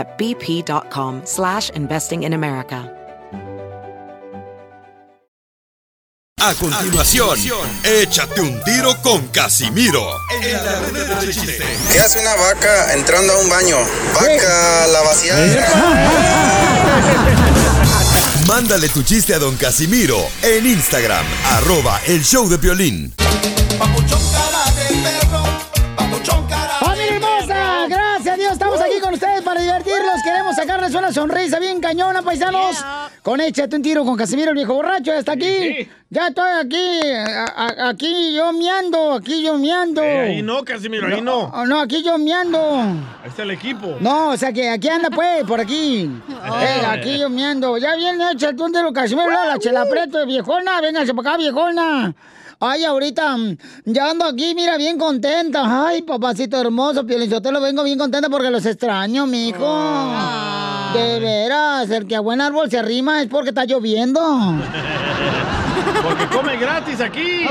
at bp.com slash investing in America. A continuación, échate un tiro con Casimiro en la ruleta de chiste. ¿Qué hace una vaca entrando a un baño? Vaca, la vaciada. Mándale tu chiste a don Casimiro en Instagram, arroba el show de violín. ¡Familia una sonrisa bien cañona, paisanos. Con Échate un tiro con Casimiro, el viejo borracho. Ya está aquí. Ya estoy aquí. a- a- aquí yo miando, aquí yo miando. Eh, ahí no, Casimiro, ahí no. Oh, no, aquí yo miando. Ahí está el equipo. No, o sea que aquí anda pues, por aquí. Eh, aquí yo miando. Ya viene, échate un tiro, Casimiro, la chela preto, viejona. Véngase para acá, viejona. Ay, ahorita mm, ya ando aquí, mira, bien contenta. Ay, papacito hermoso, lo vengo bien contenta porque los extraño, mijo. De veras, el que a buen árbol se arrima es porque está lloviendo. Porque come gratis aquí.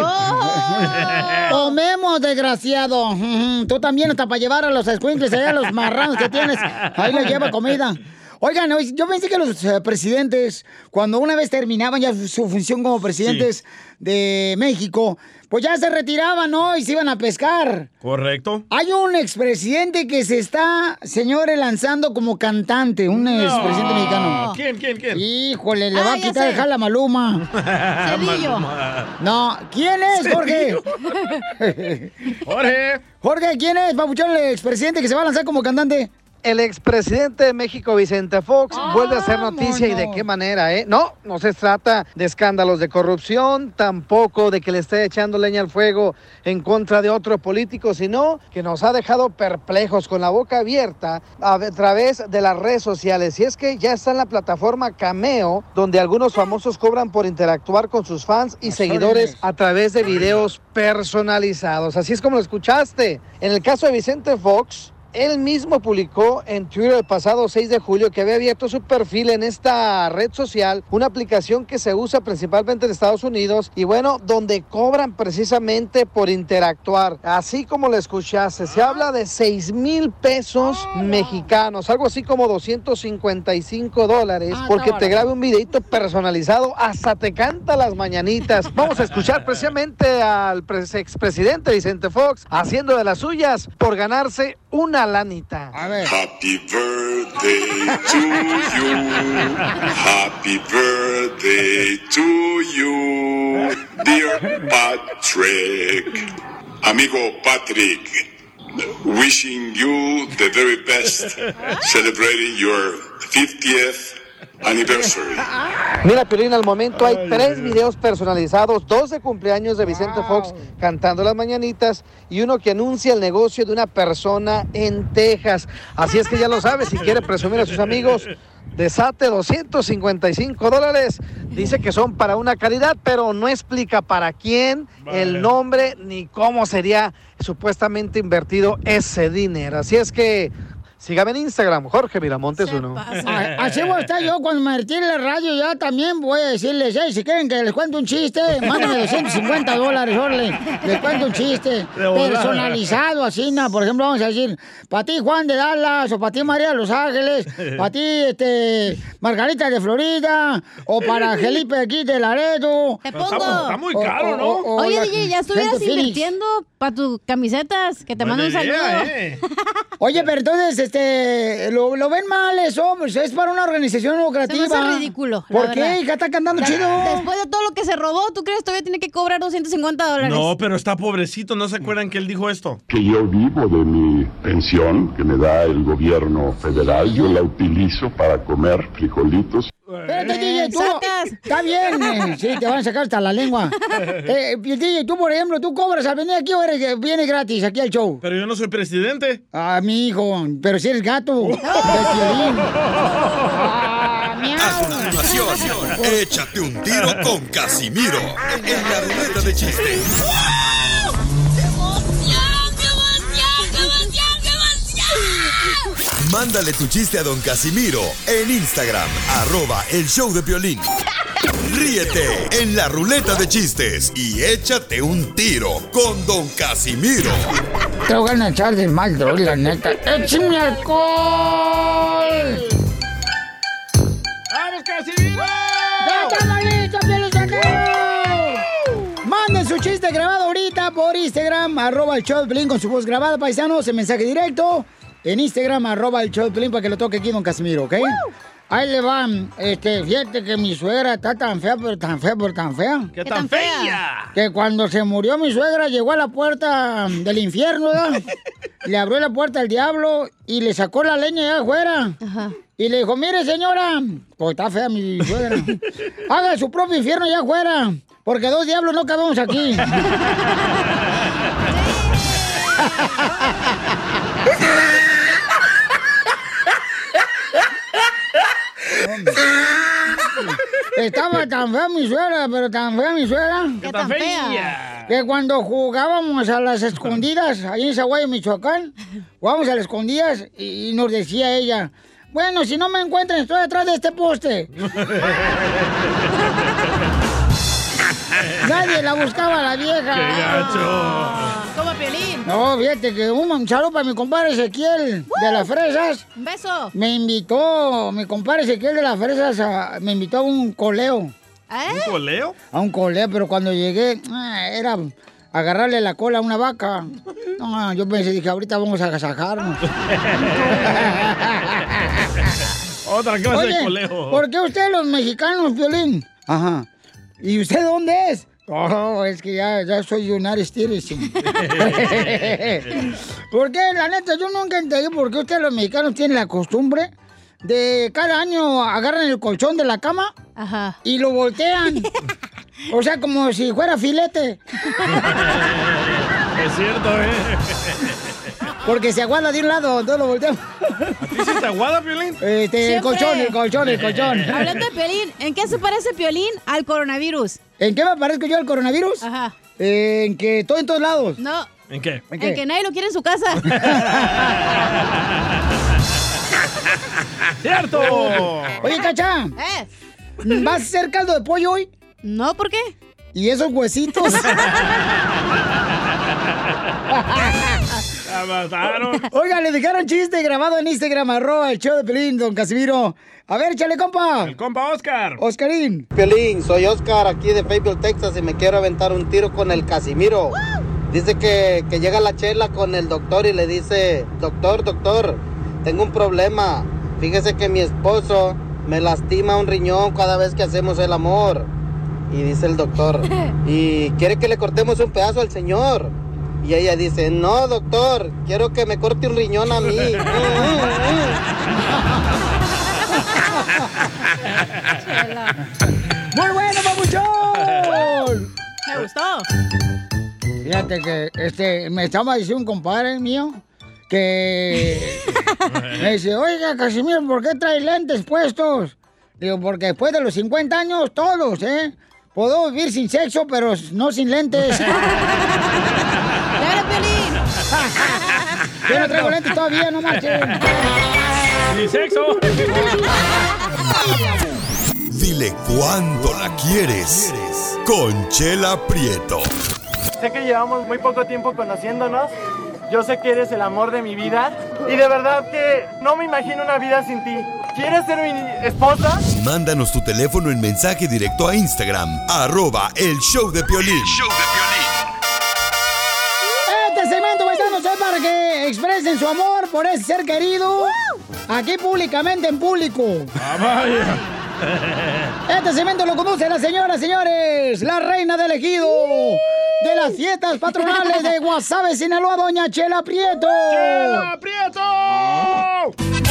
Comemos, desgraciado. Tú también hasta para llevar a los escuincles allá, a los marranos que tienes. Ahí les lleva comida. Oigan, yo pensé que los eh, presidentes, cuando una vez terminaban ya su, su función como presidentes de México, pues ya se retiraban, ¿no? Y se iban a pescar. Correcto. Hay un expresidente que se está, señores, lanzando como cantante, un expresidente mexicano. ¿Quién, quién, quién? Híjole, le va Ah, a ya quitar sé. el jala Maluma. Maluma. No, ¿quién es, Jorge? Jorge. Jorge, ¿quién es, papuchón, el expresidente que se va a lanzar como cantante? El expresidente de México, Vicente Fox, vuelve a hacer noticia y de qué manera, ¿eh? No, no se trata de escándalos de corrupción, tampoco de que le esté echando leña al fuego en contra de otro político, sino que nos ha dejado perplejos con la boca abierta a a través de las redes sociales. Y es que ya está en la plataforma Cameo, donde algunos famosos cobran por interactuar con sus fans y seguidores a través de videos personalizados. Así es como lo escuchaste. En el caso de Vicente Fox, él mismo publicó en Twitter el pasado 6 de julio que había abierto su perfil en esta red social, una aplicación que se usa principalmente en Estados Unidos y bueno, donde cobran precisamente por interactuar. Así como lo escuchaste, se habla de 6 mil pesos mexicanos, algo así como 255 dólares, Ah, porque te grabe un videito personalizado, hasta te canta las mañanitas. Vamos a escuchar precisamente al pres- expresidente Vicente Fox haciendo de las suyas por ganarse una lanita. A ver. Happy birthday to you. Happy birthday to you, dear Patrick. Amigo Patrick, wishing you the very best, celebrating your 50th anniversary. Mira, Piolín, al momento hay tres videos personalizados, dos de cumpleaños de Vicente Fox cantando las mañanitas y uno que anuncia el negocio de una persona en Texas. Así es que ya lo sabes, si quiere presumir a sus amigos, desate 255 dólares. Dice que son para una caridad, pero no explica para quién, el nombre, ni cómo sería supuestamente invertido ese dinero. Así es que sígame en Instagram, Jorge Miramontes uno. Así voy a estar yo cuando me retire la radio ya también voy a decirles, "Ey, si quieren que les cuente un chiste, mándenme 250 dólares, órale, les cuento un chiste personalizado, así, na, por ejemplo, vamos a decir, para ti Juan de Dallas, o para ti María de Los Ángeles, para ti este, Margarita de Florida, o para Felipe aquí de Laredo. Te pongo. Está muy caro, ¿no? Oye, DJ, ya estuvieras invirtiendo para tus camisetas, que te mando un saludo. Oye, pero entonces, este, lo, lo ven mal eso, pues es para una organización lucrativa. Me hace ridículo. la ¿Por qué? verdad. Hija, está cantando La- chido. Después de todo lo que se robó, ¿tú crees que todavía tiene que cobrar 250 dólares? No, pero está pobrecito. ¿No se acuerdan que él dijo esto? que yo vivo de mi pensión que me da el gobierno federal, yo la utilizo para comer frijolitos. Espérate, DJ, tú. Está bien, eh, sí, te van a sacar hasta la lengua. Eh, DJ, tú, por ejemplo, ¿tú cobras al venir aquí o eres, vienes gratis aquí al show? Pero yo no soy presidente. Ah, mi hijo, pero si eres gato. de Piolín. A continuación, échate un tiro con Casimiro en la ruleta de chiste. Mándale tu chiste a don Casimiro en Instagram, arroba el show de violín. Ríete en la ruleta de chistes y échate un tiro con don Casimiro. Te voy a echar de mal, la neta. ¡Échame alcohol! ¡Vamos, Casimiro! ¡Ya estamos listos, Piolichotelo! Manden su chiste grabado ahorita por Instagram, arroba el show de con su voz grabada, paisanos, en mensaje directo. En Instagram, arroba el show de para que lo toque aquí don Casimiro, ¿ok? Ahí le van. Este, fíjate que mi suegra está tan fea, pero tan fea, pero tan fea. ¿Qué tan fea? Que cuando se murió mi suegra llegó a la puerta del infierno, ¿verdad? le abrió la puerta al diablo y le sacó la leña allá afuera. Y le dijo, mire señora, pues está fea mi suegra. Haga su propio infierno allá afuera, porque dos diablos no cabemos aquí. Estaba tan fea mi suegra, pero tan fea mi suegra. ¿Qué tan fea? Que cuando jugábamos a las escondidas, ahí en Zaguayo, Michoacán, jugábamos a las escondidas y, y nos decía ella, bueno, si no me encuentran, estoy detrás de este poste. Nadie la buscaba la vieja. ¡Qué gacho! Como Piolín. No, fíjate que un saludo para mi compadre Ezequiel de las fresas. Un beso. Me invitó, mi compadre Ezequiel de las fresas, a- me invitó a un coleo. ¿Eh? ¿Un coleo? A un coleo, pero cuando llegué, ah, era agarrarle la cola a una vaca. No, yo pensé, dije, ahorita vamos a agasajarnos. Otra clase de Oye, coleo. ¿por qué ustedes los mexicanos, Violín? Ajá. ¿Y usted dónde es? Oh, es que ya, ya soy United Citizen. ¿Por qué? La neta, yo nunca entendí por qué ustedes los mexicanos tienen la costumbre de cada año agarran el colchón de la cama y lo voltean. o sea, como si fuera filete. Es cierto, ¿eh? Porque se aguada de un lado, entonces lo volteamos. ¿A ti se te aguada, Piolín? Este, el colchón, el colchón, el colchón. Hablando de Piolín, ¿en qué se parece Piolín al coronavirus? ¿En qué me parezco yo al coronavirus? Ajá. en que estoy en todos lados. No, ¿En qué? ¿En en que nadie lo quiere en su casa. ¡Cierto! Oye, Cacha, ¿Eh? ¿vas a hacer caldo de pollo hoy? No, ¿por qué? ¿Y esos huesitos? La mataron. Oiga, le dejaron chiste grabado en Instagram, arroba el show de Pelín, don Casimiro. A ver, échale, compa. El compa Oscar. Oscarín. Piolín, soy Oscar aquí de Fayetteville, Texas y me quiero aventar un tiro con el Casimiro. Dice que, que llega la chela con el doctor y le dice, doctor, doctor, tengo un problema. Fíjese que mi esposo me lastima un riñón cada vez que hacemos el amor. Y dice el doctor, ¿y quiere que le cortemos un pedazo al señor? Y ella dice, no, doctor, quiero que me corte un riñón a mí. ¡Muy bueno, papuchón! Me gustó. Fíjate que este, me estaba diciendo un compadre mío que me dice, oiga, Casimiro, ¿por qué trae lentes puestos? Digo, porque después de los 50 años, todos, ¿eh? Puedo vivir sin sexo, pero no sin lentes. ¡Claro, Piolín! Yo no traigo lentes todavía, no marchen. ¡Ni sexo! Dile cuándo la quieres. Conchela Prieto. Sé que llevamos muy poco tiempo conociéndonos. Yo sé que eres el amor de mi vida. Y de verdad que no me imagino una vida sin ti. ¿Quieres ser mi esposa? Mándanos tu teléfono en mensaje directo a Instagram, arroba el show de Piolín. Este segmento, paisanos, es para que expresen su amor por ese ser querido. Aquí públicamente en público. Ah, vaya. Este segmento lo conduce la señora, señores, la reina del ejido de las fiestas patronales de Guasave, Sinaloa, doña Chela Prieto. ¡Chela Prieto!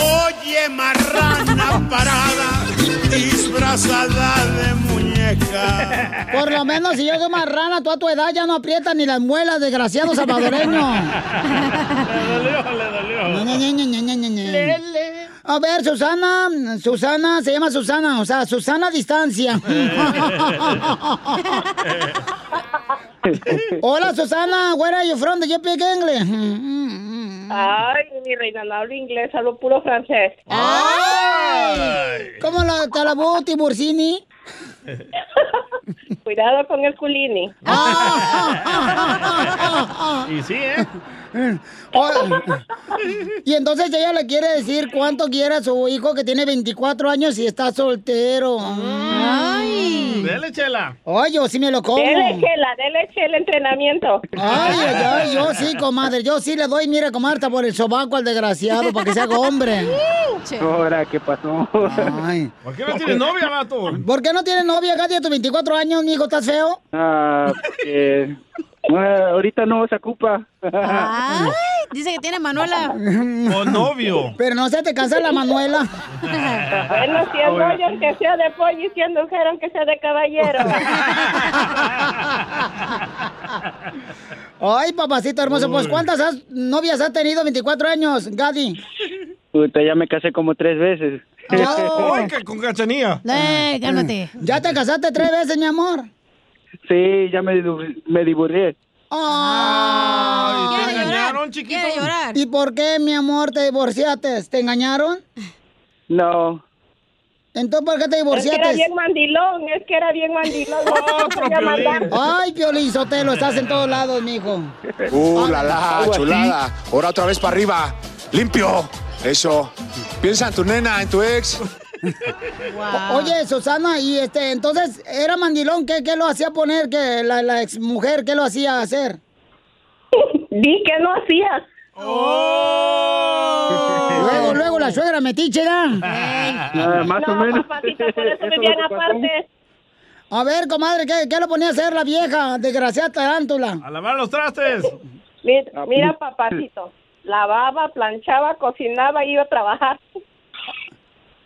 Oye, marrana parada, disfrazada de muñeca. Por lo menos si yo soy marrana, tú a tu edad ya no aprietas ni las muelas, desgraciado salvadoreño. Le dolió, le dolió. A ver, Susana, Susana, se llama Susana, o sea, Susana a distancia. Hola, Susana, where are you from? Do you speak English? Ay, mi reina, no hablo inglés, hablo puro francés. ¡Ay! ¿Cómo la talabó Tiburcini? Cuidado con el culini. Y sí, ¿eh? Y entonces ella le quiere decir cuánto quiere a su hijo que tiene 24 años y está soltero. Ay. Dele, chela. Ay, yo sí me lo como. Dele chela, dele chela entrenamiento. Ay, ay, ay, yo sí, comadre. Yo sí le doy, mire, comadre, hasta por el sobaco al desgraciado para que se haga hombre. Ahora, ¿qué pasó? Ay. ¿Por qué no tiene novia, vato? ¿Por qué no tienes novia, Katy, a tus 24 años, mijo? ¿Estás feo? Ah, porque, ah, ahorita no se ocupa. Ay, dice que tiene Manuela. O novio. Pero no se te cansa la Manuela. Bueno, si es rollo, aunque sea de pollo y si es mujer, aunque sea de caballero. Ay, papacito hermoso, pues ¿cuántas has- novias has tenido 24 años, Gadi? Puta, ya me casé como tres veces. Ay, que con cachanilla. Eh, cálmate. ¿Ya te casaste tres veces, mi amor? Sí, ya me, me divorcié. Ay, ¿te engañaron, chiquito? Llorar. ¿Y por qué, mi amor, te divorciaste? ¿Te engañaron? No. Entonces, ¿por qué te Es que era divorciaste? bien mandilón, es que era bien mandilón. Ay, Piolín Sotelo, estás en todos lados, mijo. ¡Uh, la la, chulada! Ahora otra vez para arriba. ¡Limpio! Eso. Piensa en tu nena, en tu ex. O- Oye, Susana, y este, entonces, ¿era mandilón? ¿Qué, qué lo hacía poner? que la, la ex mujer qué lo hacía hacer? Di que no hacía. Luego, luego la suegra metiche, ¿da? Ah, más o No, menos. papacito, por eso vivían lo aparte. A ver, comadre, ¿qué, qué le ponía a hacer la vieja? Desgraciada tarántula. A lavar los trastes. Mira, mira, papacito. Lavaba, planchaba, cocinaba y iba a trabajar.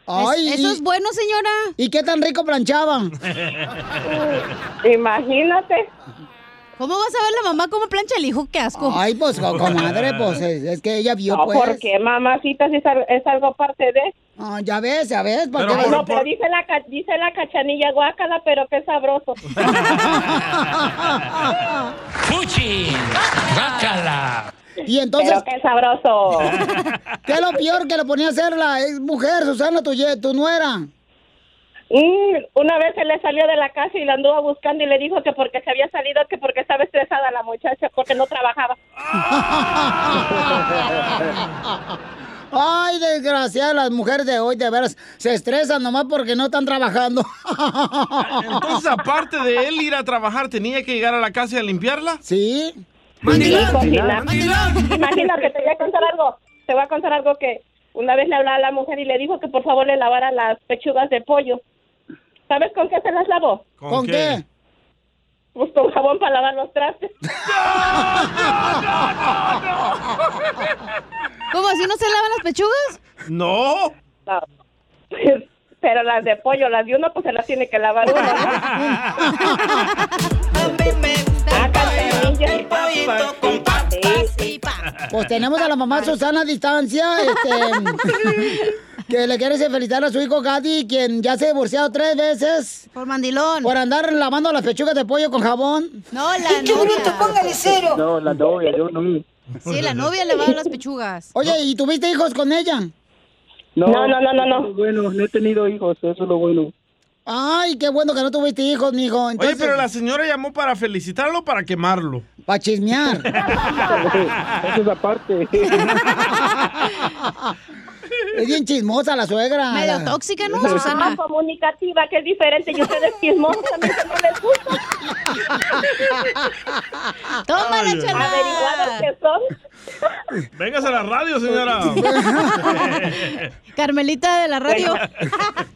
Ay, ¿Eso es bueno, señora? ¿Y qué tan rico planchaba? Imagínate. ¿Cómo vas a ver la mamá cómo plancha el hijo? ¡Qué asco! Ay, pues, co- comadre, pues, es, es que ella vio, No, pues. porque mamacita si es, es algo parte de. Ah, ya ves, ya ves. ¿para Pero qué por- ves? No, pero dice la, ca- dice la cachanilla guácala, pero qué sabroso. ¡Fuchi! ¡Bácala! Y entonces, pero qué sabroso. ¿qué es lo peor que le ponía a hacer la ex mujer, Susana, tu, tu nuera? Mm, una vez se le salió de la casa y la anduvo buscando y le dijo que porque se había salido, que porque estaba estresada la muchacha, porque no trabajaba. Ay, desgraciada, las mujeres de hoy, de veras, se estresan nomás porque no están trabajando. Entonces, aparte de él ir a trabajar, ¿tenía que llegar a la casa y a limpiarla? Sí. Sí, cocinar. Imagínate, te voy a contar algo. Te voy a contar algo que una vez le hablaba a la mujer y le dijo que por favor le lavara las pechugas de pollo. ¿Sabes con qué se las lavó? ¿Con, qué? Pues con jabón para lavar los trastes. ¿Cómo así no se lavan las pechugas? No. No. Pero las de pollo, las de uno, pues se las tiene que lavar uno, ¿no? sí. Pues tenemos a la mamá Susana a distancia, este, que le quiere felicitar a su hijo Gadi, quien ya se ha divorciado tres veces. Por mandilón. Por andar lavando las pechugas de pollo con jabón. No, la novia. póngale cero! No, la novia, yo no. Sí, la novia le va a dar las pechugas. Oye, ¿y tuviste hijos con ella? No, No, no, no, no, Bueno, no he tenido hijos, eso es lo bueno. Ay, qué bueno que no tuviste hijos, mijo. Entonces, Oye, pero la señora llamó para felicitarlo o para quemarlo. Para chismear. Eso es aparte. es bien chismosa la suegra. Medio tóxica, ¿no, No, Susana? comunicativa, que es diferente. Y ustedes chismosos también que no les gusta. Tómala, chela. Averiguados que son. Véngase a la radio, señora. Carmelita de la radio.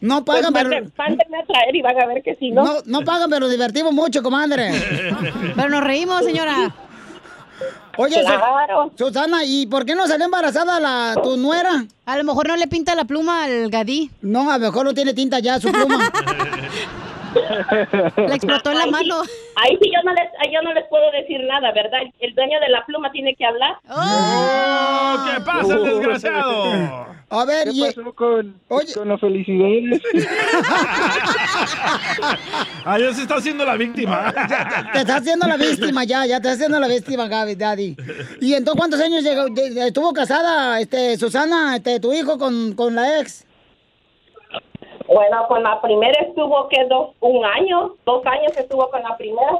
No pagan, Pues pero... manden- mándenme a traer y van a ver que sí, ¿no? No, no pagan, pero divertimos mucho, comadre. Pero nos reímos, señora. Oye, Claro. Susana, ¿y por qué no salió embarazada la, tu nuera? A lo mejor no le pinta la pluma al gadí. No, a lo mejor no tiene tinta ya su pluma. Le explotó en la Ahí mano. Ahí sí yo no les, ahí yo no les puedo decir nada, ¿verdad? El dueño de la pluma tiene que hablar. Oh, ¿Qué pasa, el desgraciado? A ver, ¿Qué y... pasó con, Oye. con las felicidades? Ah, ya se está haciendo la víctima. Te está haciendo la víctima ya, ya te está haciendo la víctima, Gaby, Daddy. ¿Y entonces cuántos años llegó, de- de- estuvo casada, este, Susana, este, tu hijo con, con la ex? Bueno, con la primera estuvo que dos, un año, dos años estuvo con la primera.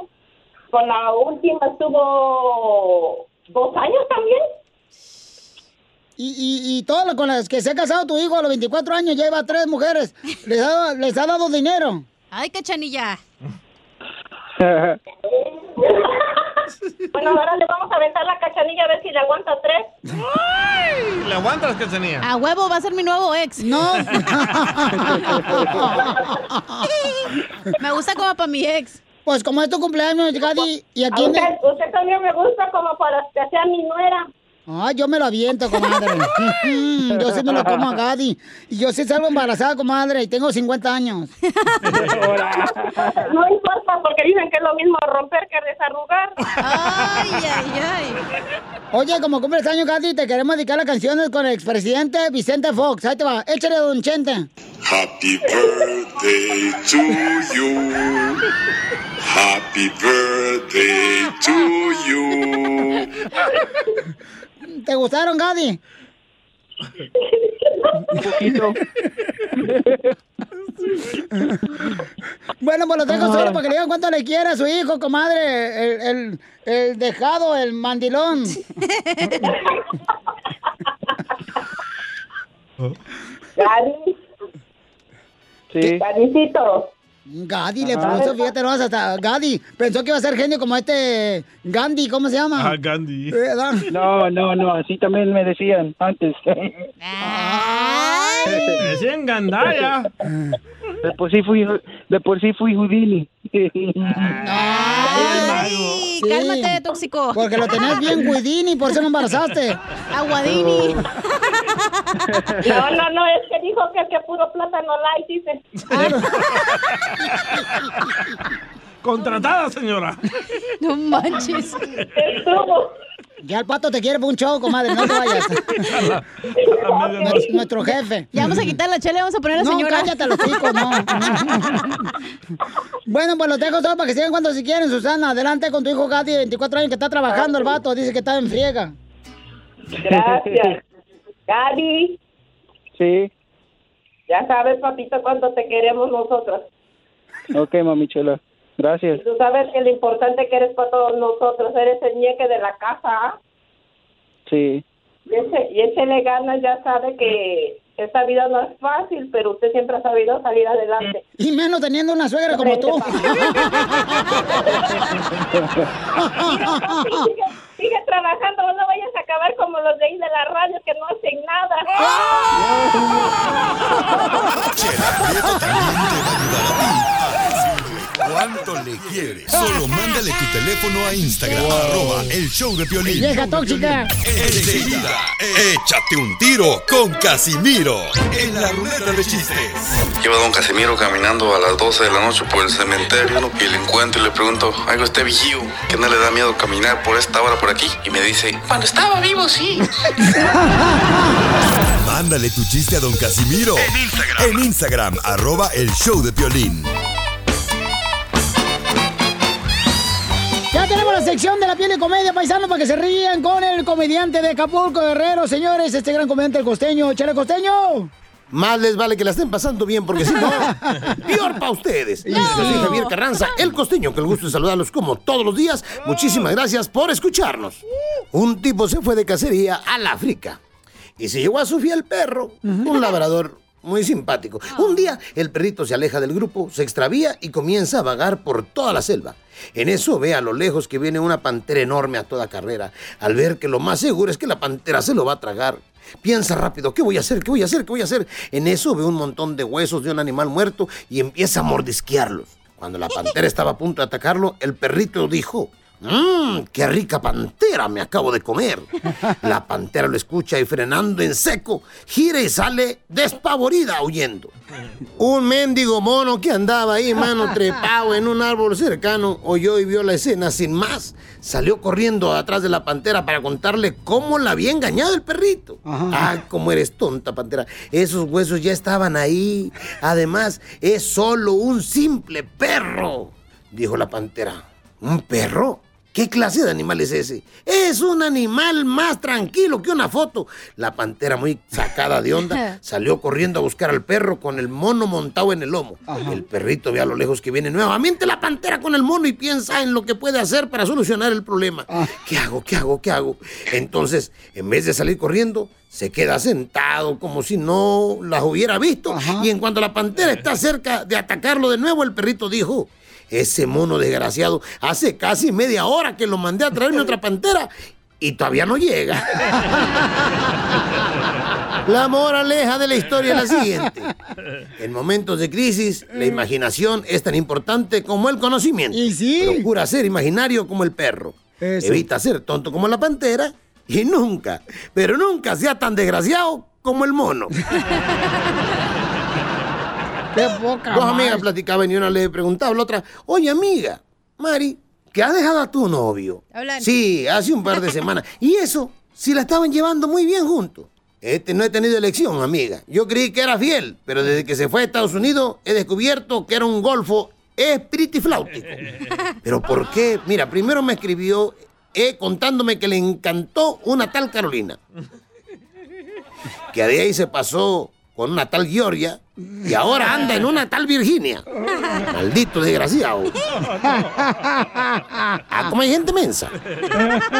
Con la última estuvo dos años también. Y, y, y todas las con las que se ha casado tu hijo a los 24 años lleva tres mujeres. ¿Les ha, les ha dado dinero? Ay, cachanilla. Bueno, ahora le vamos a aventar la cachanilla a ver si le aguanta tres. ¿Le aguantas, Cachanilla? A huevo va a ser mi nuevo ex. No. Me gusta como para mi ex. Pues como es tu cumpleaños, Gadi, y aquí... A usted, usted también me gusta como para que sea mi nuera. Ay, yo me lo aviento, comadre. yo sí me lo como a Gadi. Y yo sí salgo embarazada, comadre, y tengo 50 años. No importa, porque dicen que es lo mismo romper que desarrugar. Ay, ay, ay. Oye, como cumples años, Gadi, te queremos dedicar las canciones con el expresidente Vicente Fox. Ahí te va, échale, don Chente. Happy birthday to you. Happy birthday to you. ¿Te gustaron, Gadi? Un poquito. Bueno, pues lo dejo solo para que le digan cuánto le quiere a su hijo, comadre. El, el, el dejado, el mandilón. Gadi, Sí. Gadicito. Gadi le puso, fíjate, no, hasta Gadi. Pensó que iba a ser genio como este Gandhi, ¿cómo se llama? Ah, Gandhi. ¿verdad? No, no, no, así también me decían antes. Me decían Gandaya. De por sí fui, de por sí fui Houdini. Ay, cálmate, tóxico. Porque lo tenés bien, Guidini, por eso no embarazaste. Aguadini. No, no, no, es que dijo que, que puro plátano light, dice. Contratada, señora. No manches. Estuvo. Ya el pato te quiere para un show, comadre, no te vayas. Nuestro- Nuestro jefe. Ya vamos a quitar la chela y vamos a poner a la No, señora. cállate los chicos, no. bueno, pues los dejo todos para que sigan cuando si quieren, Susana. Adelante con tu hijo Gadi, de 24 años, que está trabajando el vato. Dice que está en friega. Gracias. Gadi, Sí. ya sabes, papito, cuánto te queremos nosotros. Ok, mami chula. Gracias. Tú sabes que lo importante que eres para todos nosotros, eres el ñeque de la casa, ¿ah? Sí. Y, ese, y échele ganas, ya sabe que esta vida no es fácil, pero usted siempre ha sabido salir adelante. Y menos teniendo una suegra como tú. sigue, sigue trabajando, no vayas a acabar como los de ahí de la radio que no hacen nada. Chela Prieto también te va a ayudar a ti a decirle cuánto le quieres. Solo mándale tu teléfono a Instagram, arroba el show de Piolín. Vieja tóxica. Enseguida, échate un tiro con Casimiro en la ruleta de chistes. Lleva don Casimiro caminando a las 12 de la noche por el cementerio y le encuentro y le pregunto, algo este vigío, que no le da miedo caminar por esta hora por aquí. Y me dice, cuando estaba vivo, sí. Mándale tu chiste a don Casimiro en Instagram, en Instagram arroba el show de Piolín. Ya tenemos la sección de la piel de comedia, paisano, para que se rían con el comediante de Acapulco, Guerrero. Señores, este gran comediante, el costeño. ¡Chale, costeño! Más les vale que la estén pasando bien, porque si no, peor para ustedes. Yo soy Javier Carranza, el costeño, que el gusto de saludarlos como todos los días. Muchísimas gracias por escucharnos. Un tipo se fue de cacería al África y se llevó a su fiel perro, un labrador muy simpático. Un día el perrito se aleja del grupo, se extravía y comienza a vagar por toda la selva. En eso ve a lo lejos que viene una pantera enorme a toda carrera. Al ver que lo más seguro es que la pantera se lo va a tragar. Piensa rápido, ¿qué voy a hacer? ¿Qué voy a hacer? ¿Qué voy a hacer? En eso ve un montón de huesos de un animal muerto y empieza a mordisquearlos. Cuando la pantera estaba a punto de atacarlo, el perrito dijo, ¡Mmm! ¡Qué rica pantera me acabo de comer! La pantera lo escucha y frenando en seco, gira y sale despavorida huyendo. Un mendigo mono que andaba ahí, mano, trepado en un árbol cercano, oyó y vio la escena sin más. Salió corriendo atrás de la pantera para contarle cómo la había engañado el perrito. Ah, cómo eres tonta, pantera. Esos huesos ya estaban ahí. Además, es solo un simple perro, dijo la pantera. ¿Un perro? ¿Qué clase de animal es ese? Es un animal más tranquilo que una foto. La pantera, muy sacada de onda, salió corriendo a buscar al perro con el mono montado en el lomo. El perrito ve a lo lejos que viene nuevamente la pantera con el mono y piensa en lo que puede hacer para solucionar el problema. ¿Qué hago? ¿Qué hago? ¿Qué hago? Entonces, en vez de salir corriendo, se queda sentado como si no las hubiera visto. Y en cuanto la pantera está cerca de atacarlo de nuevo, el perrito dijo, ese mono desgraciado, hace casi media hora que lo mandé a traerme otra pantera y todavía no llega. La moraleja de la historia es la siguiente. En momentos de crisis, la imaginación es tan importante como el conocimiento. Procura ser imaginario como el perro. Evita ser tonto como la pantera y nunca, pero nunca sea tan desgraciado como el mono. Qué poca Dos más. amigas platicaban y una le preguntaba a la otra, oye amiga, Mari, ¿que has dejado a tu novio? Sí, hace un par de semanas. Y eso, si la estaban llevando muy bien juntos. Este no he tenido elección, amiga. Yo creí que era fiel, pero desde que se fue a Estados Unidos he descubierto que era un golfo espiritifláutico. ¿Pero por qué? Mira, primero me escribió eh, contándome que le encantó una tal Carolina. Que de ahí se pasó con una tal Georgia y ahora anda en una tal Virginia. Maldito desgraciado. Ah, como hay gente mensa.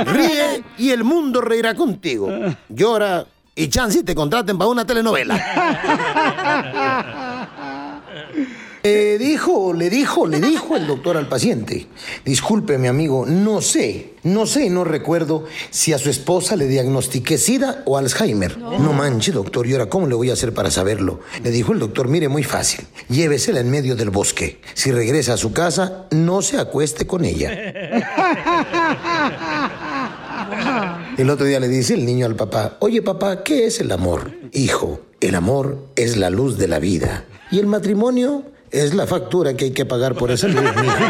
Ríe y el mundo reirá contigo. Llora y chance te contraten para una telenovela. Le dijo, le dijo, le dijo el doctor al paciente. Disculpe, mi amigo, no sé, no sé, no recuerdo si a su esposa le diagnostiqué SIDA o Alzheimer. No, manche, doctor, ¿y ahora cómo le voy a hacer para saberlo? Le dijo el doctor, mire, muy fácil. Llévesela en medio del bosque. Si regresa a su casa, no se acueste con ella. El otro día le dice el niño al papá, oye papá, ¿qué es el amor? Hijo, el amor es la luz de la vida. Y el matrimonio es la factura que hay que pagar por esa luz, mijo.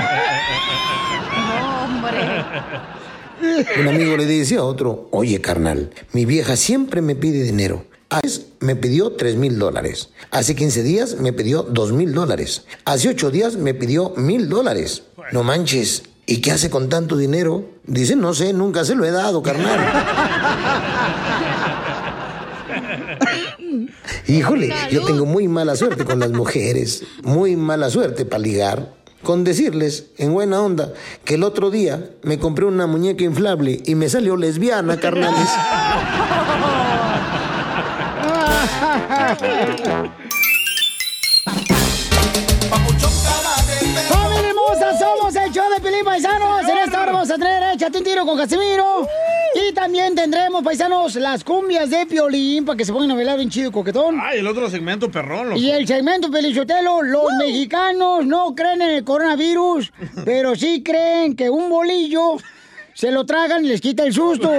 Un amigo le dice a otro, oye carnal, mi vieja siempre me pide dinero. Hace me pidió 3 mil dólares. Hace 15 días me pidió 2 mil dólares. Hace 8 días me pidió mil dólares. No manches. ¿Y qué hace con tanto dinero? Dice, no sé, nunca se lo he dado, carnal. Híjole, yo tengo muy mala suerte con las mujeres, muy mala suerte para ligar. Con decirles, en buena onda, que el otro día me compré una muñeca inflable y me salió lesbiana, carnales. ¡Familia hermosa! Somos el show de Pilín Paisanos. En esta hora vamos a tener Échate un tiro con Casimiro. Y también tendremos, paisanos, las cumbias de Piolín para que se pongan a bailar bien chido y coquetón. Ay, el otro segmento perrón. loco. Y el segmento Pelichotelo, los mexicanos no creen en el coronavirus, pero sí creen que un bolillo se lo tragan y les quita el susto.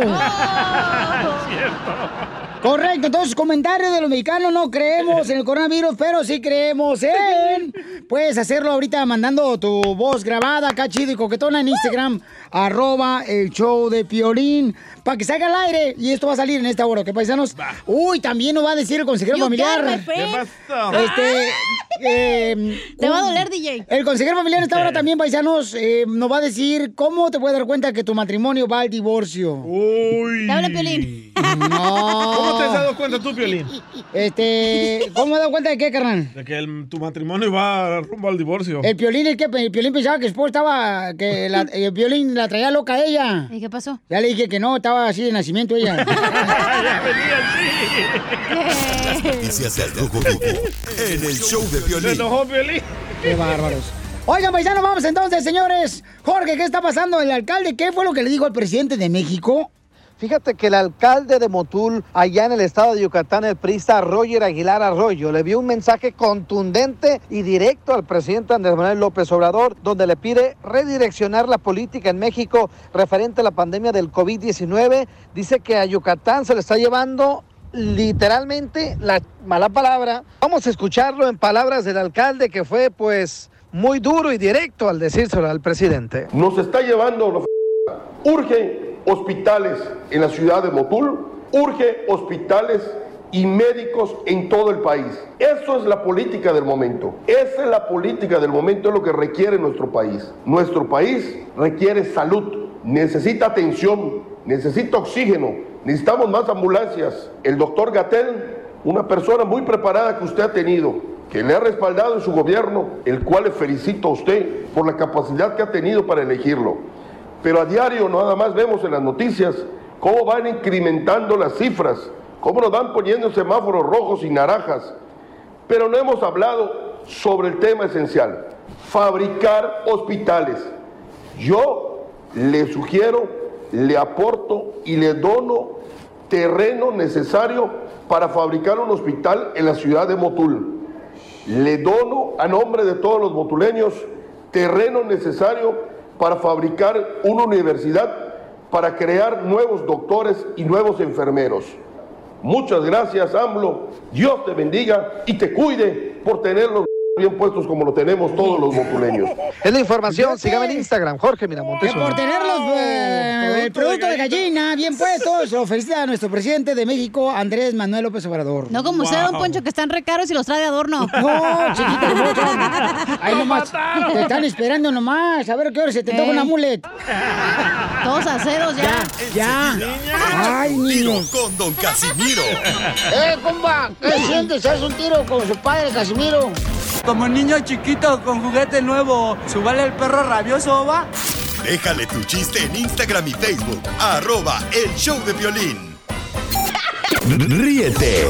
Correcto, entonces comentarios de los mexicanos no creemos en el coronavirus, pero sí creemos en... Puedes hacerlo ahorita mandando tu voz grabada acá chido y coquetona en Instagram, arroba el show de Piolín, para que salga al aire. Y esto va a salir en esta hora, ¿qué paisanos? Uy, también nos va a decir el consejero You familiar. ¿Qué pasó? Este... eh, Te va a doler, DJ. El consejero familiar en esta hora también, paisanos, eh, nos va a decir cómo te puedes dar cuenta que tu matrimonio va al divorcio. Uy. Te habla Piolín. No. ¿Cómo te has dado cuenta tú, Piolín? Este, ¿cómo me he dado cuenta de qué, carnal? De que el- tu matrimonio va rumbo al divorcio. El Piolín, el que el Piolín pensaba que su esposa estaba, que la- el Piolín la traía loca a ella. ¿Y qué pasó? Ya le dije que no, estaba así de nacimiento ella. Las noticias del Rojo Vivo en el show de Se Piolín. enojó. Qué bárbaros. Oigan, paisanos, vamos entonces, señores. Jorge, ¿qué está pasando? El alcalde, ¿qué fue lo que le dijo al presidente de México? Fíjate que el alcalde de Motul, allá en el estado de Yucatán, el priista Roger Aguilar Arroyo, le dio un mensaje contundente y directo al presidente Andrés Manuel López Obrador, donde le pide redireccionar la política en México referente a la pandemia del COVID-19. Dice que a Yucatán se le está llevando literalmente la mala palabra. Vamos a escucharlo en palabras del alcalde que fue pues muy duro y directo al decírselo al presidente. Nos está llevando Urge hospitales en la ciudad de Motul, urge hospitales y médicos en todo el país. Eso es la política del momento. Esa es la política del momento, es lo que requiere nuestro país. Nuestro país requiere salud, necesita atención, necesita oxígeno, necesitamos más ambulancias. El doctor Gatel, una persona muy preparada que usted ha tenido, que le ha respaldado en su gobierno, el cual le felicito a usted por la capacidad que ha tenido para elegirlo. Pero a diario nada más vemos en las noticias cómo van incrementando las cifras, cómo nos van poniendo semáforos rojos y naranjas. Pero no hemos hablado sobre el tema esencial, fabricar hospitales. Yo le sugiero, le aporto y le dono terreno necesario para fabricar un hospital en la ciudad de Motul. Le dono a nombre de todos los motuleños terreno necesario para fabricar una universidad para crear nuevos doctores y nuevos enfermeros. Muchas gracias, AMLO. Dios te bendiga y te cuide por tenerlos bien puestos como lo tenemos todos los motuleños. Es la información, sígame en Instagram, Jorge Miramontes. Por tener los, eh, el producto de gallina bien puestos, lo felicita a nuestro presidente de México, Andrés Manuel López Obrador. No como usted, don Poncho, que están re caros y los trae de adorno. No, chiquita hermosa. Ahí nomás. Te están esperando nomás. A ver qué hora se te toca una mulet. Todos acedos ya. Ya. Ay, niños. Con Don Casimiro. Eh, compa, ¿qué sientes? ¿Haz un tiro con su padre, Casimiro? Como niño chiquito con juguete nuevo, ¿subale el perro rabioso, va? Déjale tu chiste en Instagram y Facebook. Arroba el show de violín. Ríete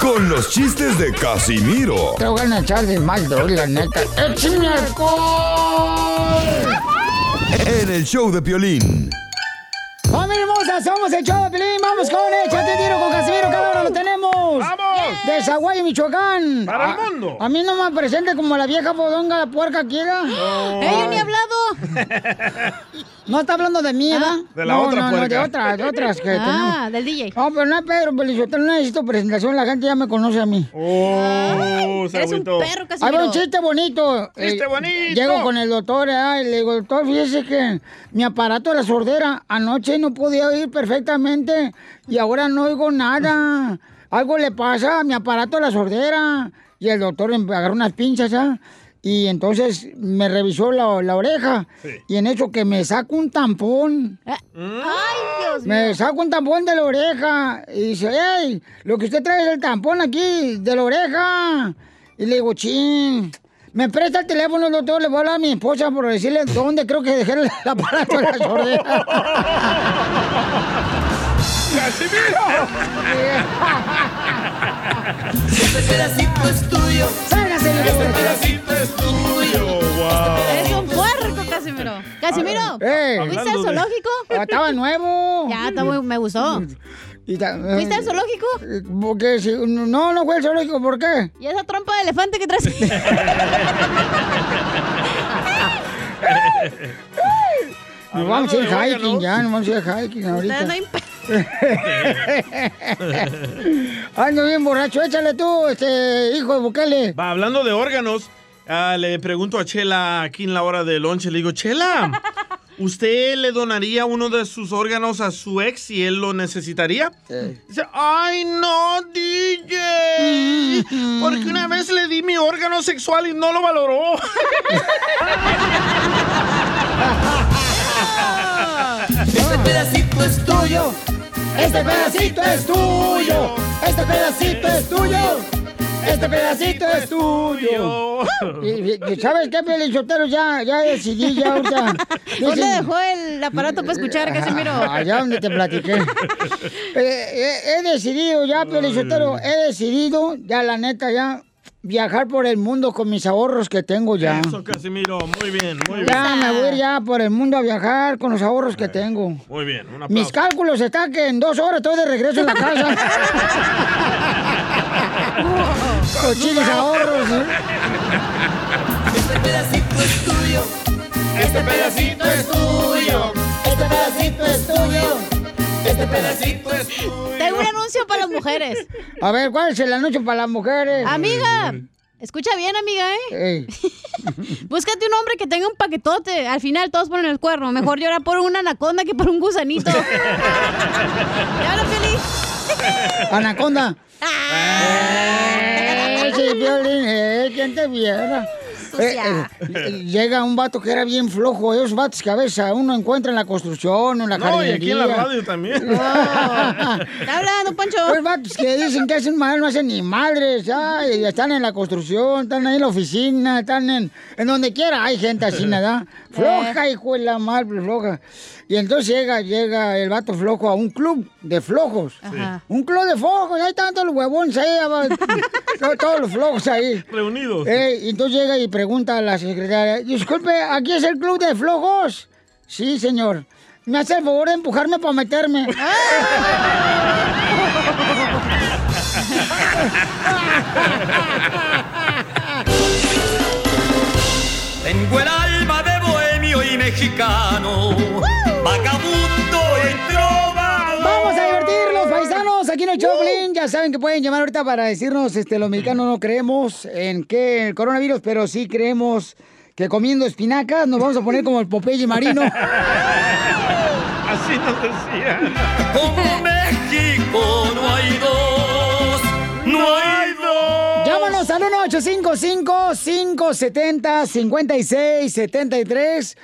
con los chistes de Casimiro Te voy a echar de mal, droga, la neta. ¡Échame en el show de violín. ¡Familia hermosa! Somos el show de Pelín. Vamos con Échate tiro con Casimiro. Cada hora lo tenemos. ¡Vamos! De Zaguayo, Michoacán. Para el A- mundo. A, mí no me presente como la vieja podonga, la puerca quiera. ¡Eh, yo ni he hablado! No está hablando de mí, ¿verdad? De la no, otra no, no, de otras, de otras que Ah, tenemos. del DJ. No, pero no es Pedro Pelizotelo, no necesito presentación, la gente ya me conoce a mí. Oh, se Eres un perro, Ahí va un chiste bonito. Chiste Eh, bonito. Llego con el doctor, ¿eh? y le digo, doctor, fíjese que mi aparato de la sordera anoche no podía oír perfectamente y ahora no oigo nada. Algo le pasa a mi aparato de la sordera. Y el doctor me agarró unas pinzas, ¿ah? Y entonces me revisó la, la oreja. Y en eso que me saco un tampón. Ay, Dios mío. Me saco un tampón de la oreja y dice, hey, lo que usted trae es el tampón aquí, de la oreja. Y le digo, chin, ¿me presta el teléfono, doctor? Le voy a hablar a mi esposa por decirle dónde creo que dejé el aparato de la sordera. Este pedacito es tuyo. ¡Sálgase, Este pedacito es tuyo. Eres un puerco, Casimiro. Casimiro, Eh. ¿fuiste al de- zoológico? Ah, Estaba nuevo. Ya, está muy- me gustó. Ta- ¿Fuiste al zoológico? eh, Porque si, no, no fue al zoológico, ¿por qué? ¿Y esa trompa de elefante que traes? Nos vamos a ir de hiking ya, nos vamos a ir hiking ahorita. No hay Ando bien borracho, échale tú, este hijo de Bukele. Va, hablando de órganos, ah, le pregunto a Chela aquí en la hora de lonche, le digo, Chela, ¿usted le donaría uno de sus órganos a su ex si él lo necesitaría? Dice, ay no, DJ, porque una vez le di mi órgano sexual y no lo valoró. Este pedacito es tuyo. Este pedacito es tuyo. Este pedacito es tuyo. Este pedacito es tuyo. Y- y- ¿Sabes qué, Pelichotero? Ya, ya decidí, ya ahorita. ¿Dónde dejó el aparato para escuchar, Casimiro? Allá donde te platiqué. Eh, eh, he decidido ya, Pelichotero, he decidido, ya la neta, ya, viajar por el mundo con mis ahorros que tengo ya. Eso, Casimiro, muy bien, muy bien. Ya me voy a ir ya por el mundo a viajar con los ahorros que tengo. Muy bien, un aplauso. Mis cálculos están que en dos horas estoy de regreso en la casa. Cochinos ahorros. ¿eh? Este pedacito es tuyo. Este pedacito es tuyo. Este pedacito es tuyo. Este pedacito es tuyo. Tengo un anuncio para las mujeres. A ver, ¿cuál es el anuncio para las mujeres? Amiga, escucha bien, amiga, ¿eh? Búscate un hombre que tenga un paquetote. Al final todos ponen el cuerno. Mejor llorar por una anaconda que por un gusanito. ¿Ya lo feliz? Anaconda. Eh, ¿quién te Eh, eh, llega un vato que era bien flojo, esos vatos que a veces a uno encuentra en la construcción, en la No, y aquí en la jardinería. radio también. Está hablando, Poncho. Los vatos que dicen que hacen mal no hacen ni madres, ay, están en la construcción, están ahí en la oficina, están en, en donde quiera, hay gente así, nada. Floja, hijo de la madre, floja. Y entonces llega, llega el vato flojo a un club de flojos. Ajá. Un club de flojos, ahí están todos los huevones ahí, todos los flojos ahí. Reunidos. Eh, y entonces llega y pregunta a la secretaria, disculpe, ¿aquí es el club de flojos? Sí, señor. ¿Me hace el favor de empujarme para meterme? Tengo el alma de bohemio y mexicano, vagabundo el Choplin. Ya saben que pueden llamar ahorita para decirnos, este, los mexicanos no creemos en que el coronavirus, pero sí creemos que comiendo espinacas nos vamos a poner como el Popeye marino. Así nos decían. Como México no hay dos, no hay dos. Llámanos al 1-855-570-5673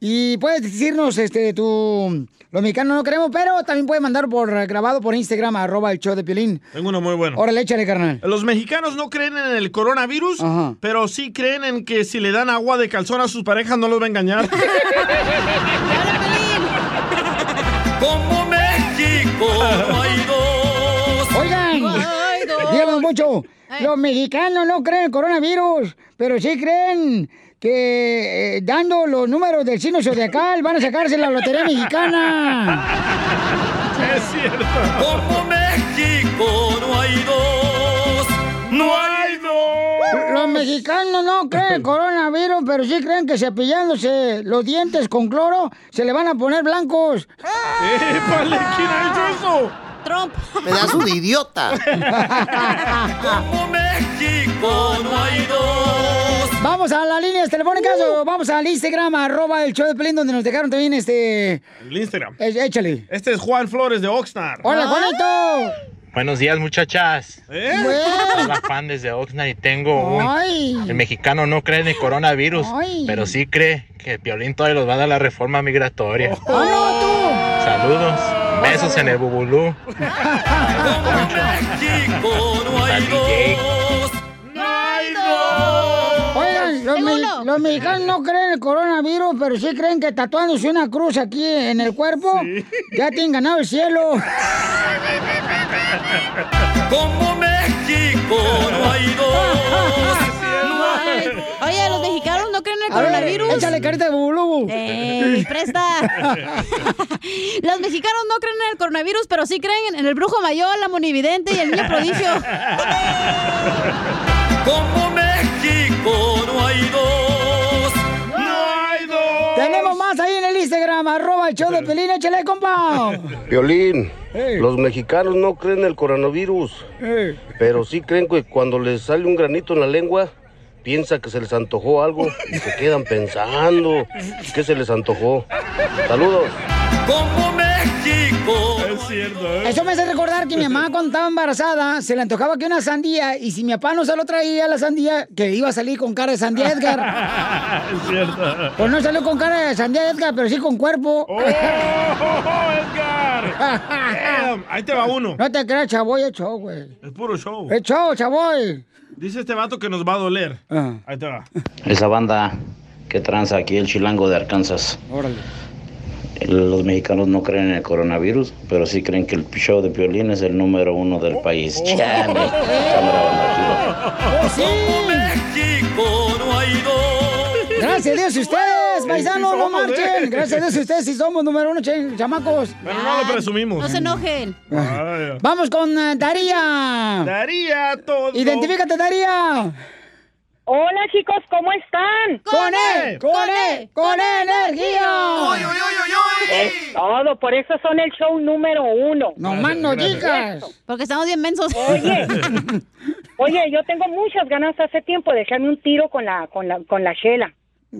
y puedes decirnos, este, tu... Los mexicanos no creemos, pero también puedes mandar por grabado por Instagram, arroba el show de Piolín. Tengo uno muy bueno. Órale, échale, carnal. Los mexicanos no creen en el coronavirus, pero sí creen en que si le dan agua de calzón a sus parejas no los va a engañar. Como México no hay dos. Oigan, díganme mucho. Los mexicanos no creen en el coronavirus, pero sí creen que eh, dando los números del signo zodiacal van a sacarse la lotería mexicana. Es cierto. Como México no hay dos, no hay dos. Los mexicanos no creen coronavirus, pero sí creen que cepillándose los dientes con cloro se le van a poner blancos. ¡Épale! ¿Quién ha hecho eso? Trump. Pedazo de idiota. Como México no hay dos. Vamos a las líneas telefónicas o vamos al Instagram, arroba el show de Pelín, donde nos dejaron también este... El Instagram. Eh, Échale. Este es Juan Flores de Oxnard. Hola, Juanito. Buenos días, muchachas. ¿Eh? Bueno. Soy la fan desde Oxnard y tengo un... Ay. El mexicano no cree en el coronavirus, Ay. pero sí cree que Piolín todavía los va a dar la reforma migratoria. ¡Ah, no, tú! Saludos. Besos en el bubulú. México no hay dos. Me- los mexicanos no creen en el coronavirus, pero sí creen que tatuándose una cruz aquí en el cuerpo ya tienen ganado el cielo. Como México no hay dos. Oye, los mexicanos no creen en el A ver, coronavirus. échale carita de bubulubu. ¡Ey, presta! Los mexicanos no creen en el coronavirus, pero sí creen en el brujo mayor, la monividente y el niño prodigio. Como no hay dos. No hay dos. Tenemos más ahí en el Instagram, arroba el show de Pelín, échale, compa. Violín, los mexicanos no creen en el coronavirus, pero sí creen que cuando les sale un granito en la lengua, piensa que se les antojó algo y se quedan pensando qué se les antojó. Saludos. Como México. Cierto, ¿eh? Eso me hace recordar que mi mamá cuando estaba embarazada se le antojaba que una sandía y si mi papá no se lo traía la sandía, que iba a salir con cara de sandía Edgar. es cierto. Pues no salió con cara de sandía Edgar, pero sí con cuerpo. ¡Oh, Edgar! Damn, Ahí te va uno. No te creas, chavoy, es show, güey. Es puro show. Es show, chavoy. Dice este vato que nos va a doler. Ah. Ahí te va. Esa banda que tranza aquí el chilango de Arkansas. Órale. Los mexicanos no creen en el coronavirus, pero sí creen que el show de Piolín es el número uno del país. Chale. Cámara, banda. ¡Oh, sí! México no hay dos. Gracias a Dios y ustedes, paisanos, no marchen. Gracias a Dios y ustedes sí somos número uno, chamacos. Pero no lo presumimos. No se enojen. Vamos con eh, Daría. Daría todo. Identifícate, Daría. Hola chicos, ¿cómo están? ¡Con él! ¡Con él! ¡Con energía! Es todo, por eso son el show número uno. No más no digas. Porque estamos bien mensos. Oye, oye, yo tengo muchas ganas hace tiempo de echarme un tiro con la, con la, con la Shela.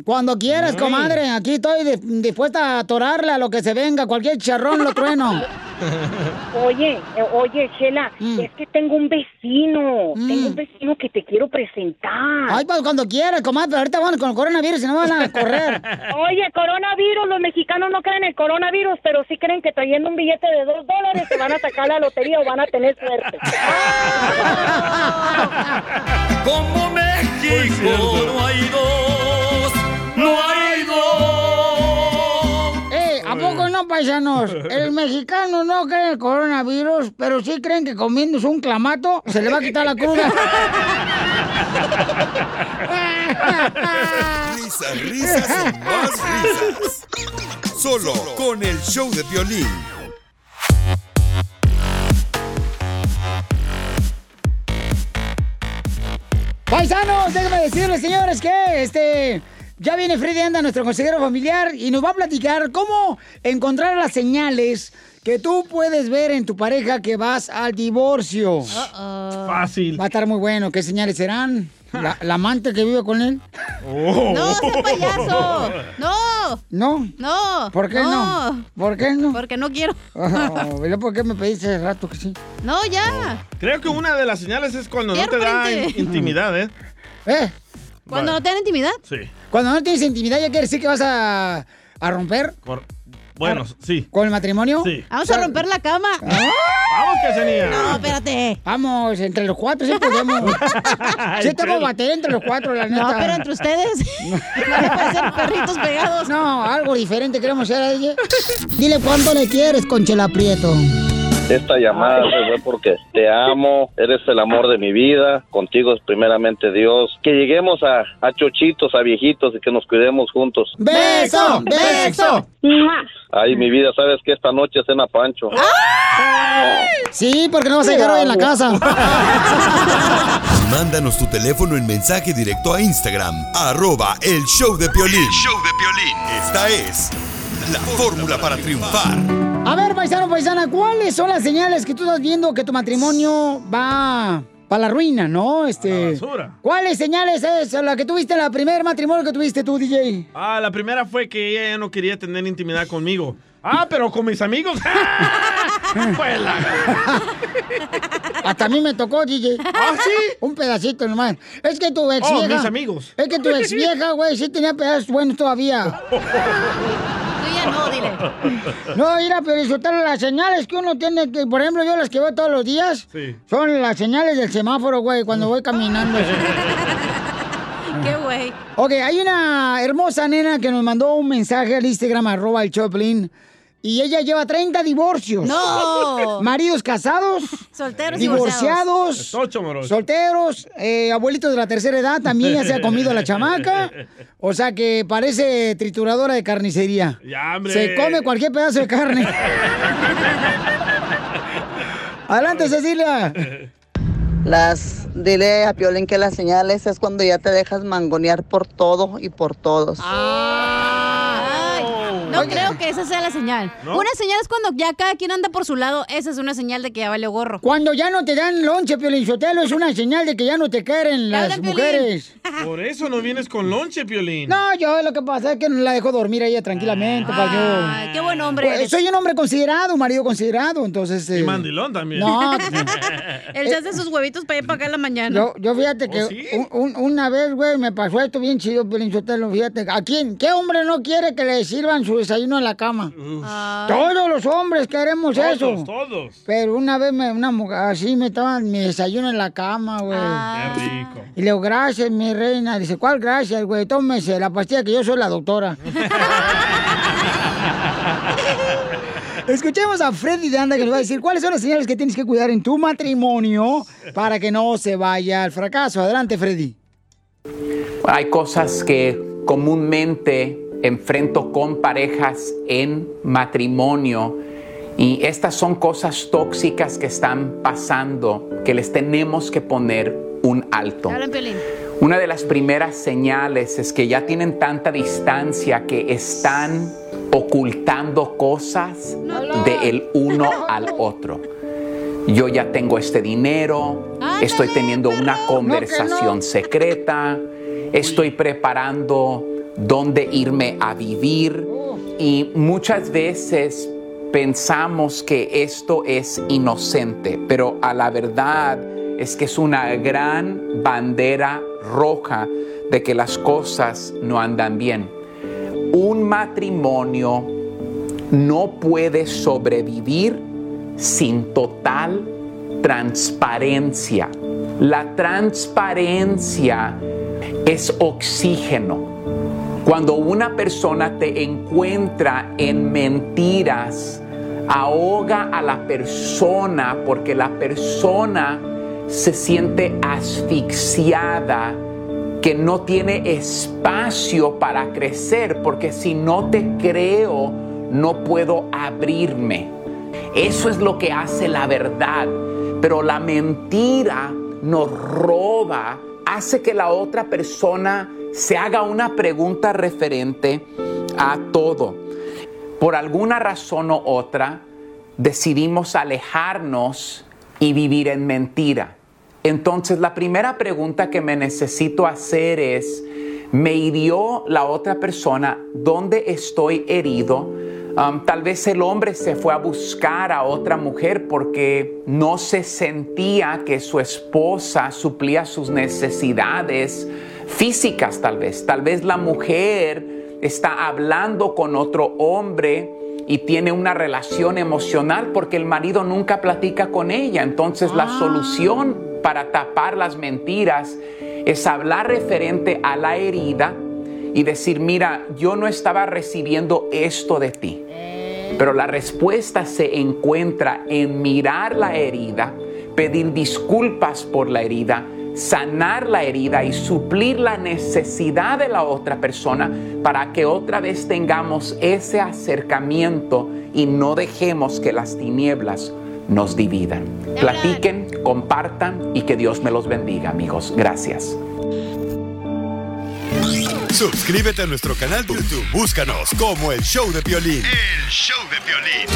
Cuando quieras, Ay. comadre. Aquí estoy di- dispuesta a atorarle a lo que se venga. Cualquier charrón lo trueno. Oye, eh, oye, Shela, es que tengo un vecino, tengo un vecino que te quiero presentar. Ay, pues cuando quieras, comadre. Pero ahorita vamos con el coronavirus y no van a correr. Oye, coronavirus, los mexicanos no creen en el coronavirus, pero sí creen que trayendo un billete de dos dólares se van a sacar la lotería o van a tener suerte. Como México no hay dos. No hay dos. Eh, ¿a poco no, paisanos? El mexicano no cree en el coronavirus, pero sí creen que comiéndose un clamato se le va a quitar la cruda. Risas, risas y más risas. Solo con el show de violín. Paisanos, déjenme decirles, señores, que este. Ya viene Freddy Anda, nuestro consejero familiar, y nos va a platicar cómo encontrar las señales que tú puedes ver en tu pareja que vas al divorcio. Fácil. Va a estar muy bueno. ¿Qué señales serán? ¿La, la amante que vive con él? No, sea payaso. No. ¿No? No. ¿Por qué no? ¿Por qué no? Porque no quiero. Oh, ¿verdad ¿Por qué me pediste hace rato que sí? No, ya. Creo que una de las señales es cuando no te da intimidad, ¿eh? ¿Eh? Cuando no te dan intimidad. Sí. Cuando no tienes intimidad, ¿ya quiere decir que vas a, a romper Cor- Bueno, sí. con el matrimonio? Sí. Vamos a romper la cama. Vamos, Cachanilla. No, espérate. Vamos, entre los cuatro sí podemos. sí tengo batería entre los cuatro, la neta. No, pero entre ustedes. No le pueden ser perritos pegados. No, algo diferente queremos hacer a ella. Dile cuánto le quieres, Conchela Prieto. Esta llamada se fue porque te amo, eres el amor de mi vida, contigo es primeramente Dios. Que lleguemos a, a chochitos, a viejitos y que nos cuidemos juntos. ¡Beso! ¡Beso! Ay, mi vida, sabes que esta noche cena Pancho. Sí, porque no vas a llegar hoy en la casa. Mándanos tu teléfono en mensaje directo a Instagram, arroba el show de Piolín. show de Esta es la fórmula para triunfar. A ver, paisano, paisana, ¿cuáles son las señales que tú estás viendo que tu matrimonio va para la ruina, no? Este, basura. ¿Cuáles señales es la que tuviste en la primer matrimonio que tuviste tú, DJ? Ah, la primera fue que ella ya no quería tener intimidad conmigo. Ah, pero con mis amigos. Pues la- Hasta a mí me tocó, DJ. ¿Ah, sí? Un pedacito nomás. Es que tu ex Oh, vieja. mis amigos. Es que tu ex vieja, güey, sí tenía pedazos buenos todavía. No, dile. No, mira, pero disfrutar las señales que uno tiene que, por ejemplo, yo las que veo todos los días, Sí. son las señales del semáforo, güey, cuando voy caminando. Qué güey. Ok, hay una hermosa nena que nos mandó un mensaje al Instagram, arroba el Choplin. Y ella lleva 30 divorcios. No. Maridos casados. Solteros divorciados. Morocho. Solteros, eh, abuelitos de la tercera edad, también ya se ha comido la chamaca. O sea que parece trituradora de carnicería. Ya, hombre. Se come cualquier pedazo de carne. Adelante, Cecilia. Las, dile a Piolín que las señales es cuando ya te dejas mangonear por todo y por todos. Ay, no creo que esa sea la señal. ¿No? Una señal es cuando ya cada quien anda por su lado. Esa es una señal de que ya vale gorro. Cuando ya no te dan lonche, Piolín Sotelo, es una señal de que ya no te quieren las mujeres. Por eso no vienes con lonche, Piolín. No, yo lo que pasa es que no la dejo dormir a ella tranquilamente para yo. Ay, qué buen hombre Pues, eres. soy un hombre considerado, un marido considerado, entonces. Y eh, mandilón también. No, Él se hace sus huevitos para ir para acá en la mañana. Yo, yo fíjate que ¿Oh, sí? un- un- una vez, güey, me pasó esto bien chido, Piolín Sotelo, fíjate. ¿A quién? ¿Qué hombre no quiere que le sirvan su desayuno en la cama? Todos los hombres queremos Todos, eso. todos. Pero una vez me, una mujer así me estaba mi desayuno en la cama, güey. Qué rico. Y le digo, gracias, mi reina. Dice, ¿cuál gracias, güey? Tómese la pastilla que yo soy la doctora. Escuchemos a Freddy de Anda que nos va a decir cuáles son las señales que tienes que cuidar en tu matrimonio para que no se vaya al fracaso. Adelante, Freddy. Hay cosas que comúnmente enfrento con parejas en matrimonio. Y estas son cosas tóxicas que están pasando que les tenemos que poner un alto. Una de las primeras señales es que ya tienen tanta distancia que están ocultando cosas de el uno al otro. Yo ya tengo este dinero, estoy teniendo una conversación secreta, estoy preparando dónde irme a vivir y muchas veces pensamos que esto es inocente, pero a la verdad es que es una gran bandera roja de que las cosas no andan bien. Un matrimonio no puede sobrevivir sin total transparencia. La transparencia es oxígeno. Cuando una persona te encuentra en mentiras, ahoga a la persona porque la persona se siente asfixiada, que no tiene espacio para crecer, porque si no te creo, no puedo abrirme. Eso es lo que hace la verdad, pero la mentira nos roba, hace que la otra persona se haga una pregunta referente a todo. Por alguna razón u otra, decidimos alejarnos y vivir en mentira. Entonces, la primera pregunta que me necesito hacer es, ¿me hirió la otra persona? ¿Dónde estoy herido? Um, tal vez el hombre se fue a buscar a otra mujer porque no se sentía que su esposa suplía sus necesidades físicas tal vez. Tal vez la mujer está hablando con otro hombre y tiene una relación emocional porque el marido nunca platica con ella. Entonces la solución para tapar las mentiras es hablar referente a la herida y decir, mira, yo no estaba recibiendo esto de ti. Pero la respuesta se encuentra en mirar la herida, pedir disculpas por la herida, sanar la herida y suplir la necesidad de la otra persona para que otra vez tengamos ese acercamiento y no dejemos que las tinieblas nos dividan. Platiquen, compartan y que Dios me los bendiga, amigos. Gracias. Suscríbete a nuestro canal de YouTube. Búscanos como el show de Piolín. El show de Piolín.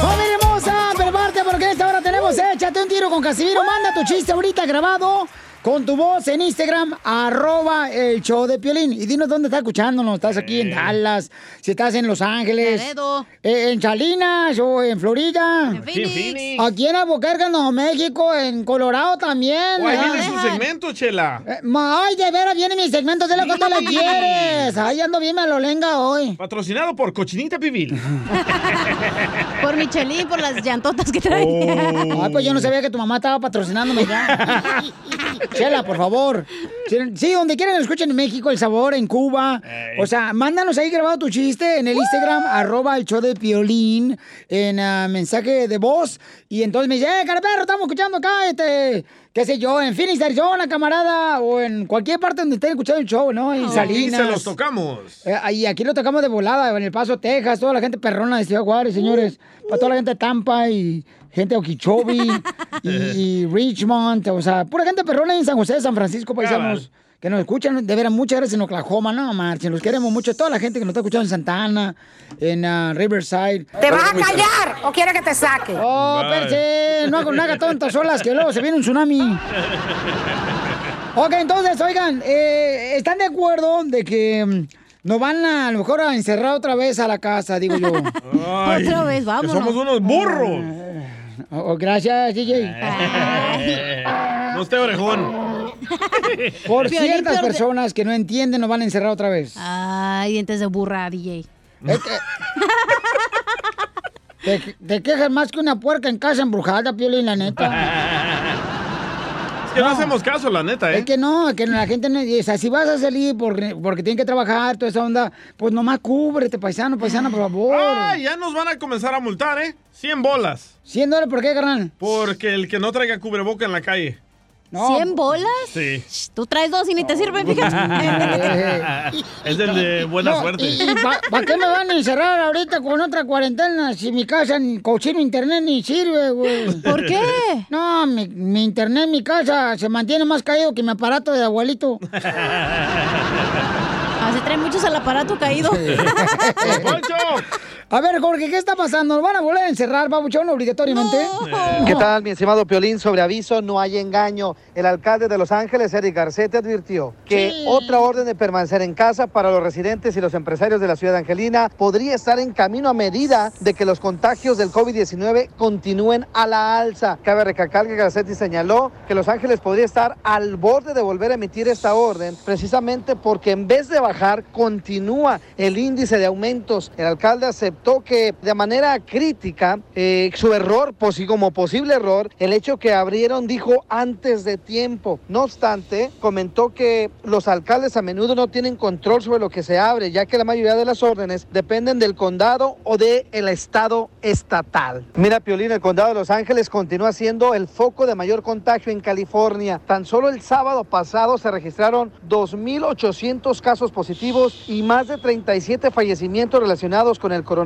¡Familia hermosa! Prepárate porque esta hora tenemos Échate un tiro con Casimiro. Manda tu chiste ahorita grabado con tu voz en Instagram, arroba el show de Piolín. Y dinos dónde estás escuchándonos. ¿Estás aquí en Dallas? Si estás en Los Ángeles. Laredo. eh, en Salinas o en Florida. En Phoenix. En. Aquí en Albuquerque, Nuevo México, en Colorado también. Oh, ahí viene su segmento, Chela. Eh, ma- Ay, de veras viene mi segmento, de lo que tú le Sí. quieres. Ay, ando bien malolenga hoy. Patrocinado por Cochinita Pibil. Por Michelin, por las llantotas que traía. Ay, pues yo no sabía que tu mamá estaba patrocinándome ya. Chela, por favor. Sí, donde quieran escuchen en México, El Sabor, en Cuba. O sea, mándanos ahí grabado tu chiste en el Instagram, arroba el show de Piolín, en ah, mensaje de voz. Y entonces me dice, eh, caraperro, estamos escuchando acá, este, qué sé yo, en Phoenix, Arizona, camarada, o en cualquier parte donde estén escuchando el show, ¿no? En Y Salinas. se los tocamos. Eh, y aquí lo tocamos de volada, en El Paso, Texas, toda la gente perrona de Ciudad Juárez, señores. Para toda la gente de Tampa y gente de Okeechobee y, y Richmond. O sea, pura gente perrona en San José, San Francisco, paisanos. Que nos escuchan, de veras, muchas gracias en Oklahoma, no, marchen, los queremos mucho. Toda la gente que nos está escuchando en Santa Ana, en ah, Riverside. ¿Te vas a callar o quieres que te saque? Oh, espérate, no, haga- no haga tontas olas, que luego se viene un tsunami. Ok, entonces, oigan, eh, ¿están de acuerdo de que mm, nos van a, a lo mejor a encerrar otra vez a la casa, digo yo? Ay, Otra vez, vámonos. somos unos burros. Oh, gracias, DJ. No esté orejón. Por ciertas personas que no entienden, nos van a encerrar otra vez. Ay, dientes de burra, DJ. Te, te quejas más que una puerca en casa embrujada, Piolín, la neta. que no, hacemos caso, la neta, ¿eh? Es que no, que la gente no. O sea, si vas a salir porque, porque tienen que trabajar, toda esa onda, pues nomás cúbrete, paisano, paisano, por favor. Ah, ya nos van a comenzar a multar, ¿eh? 100 bolas. ¿100 dólares por qué, carnal? Porque el que no traiga cubreboca en la calle. ¿100 bolas? Sí. Tú traes dos y ni te sirven, fíjate. es el de buena No, suerte. ¿Y, para qué me van a encerrar ahorita con otra cuarentena si mi casa ni cochino internet ni sirve, güey? ¿Por qué? No, mi, mi internet en mi casa se mantiene más caído que mi aparato de abuelito. Así trae muchos al aparato caído. A ver, Jorge, ¿qué está pasando? ¿Nos van a volver a encerrar, babuchón, obligatoriamente? ¿Qué tal, mi estimado Piolín? Sobre aviso, no hay engaño. El alcalde de Los Ángeles, Eric Garcetti, advirtió que otra orden de permanecer en casa para los residentes y los empresarios de la ciudad de Angelina podría estar en camino a medida de que los contagios del COVID-19 continúen a la alza. Cabe recalcar que Garcetti señaló que Los Ángeles podría estar al borde de volver a emitir esta orden, precisamente porque en vez de bajar, continúa el índice de aumentos. El alcalde aceptó que de manera crítica eh, su error, pues, como posible error, el hecho que abrieron, dijo, antes de tiempo. No obstante, comentó que los alcaldes a menudo no tienen control sobre lo que se abre, ya que la mayoría de las órdenes dependen del condado o del el estado estatal. Mira, Piolín, el condado de Los Ángeles continúa siendo el foco de mayor contagio en California. Tan solo el sábado pasado se registraron 2.800 casos positivos y más de 37 fallecimientos relacionados con el coronavirus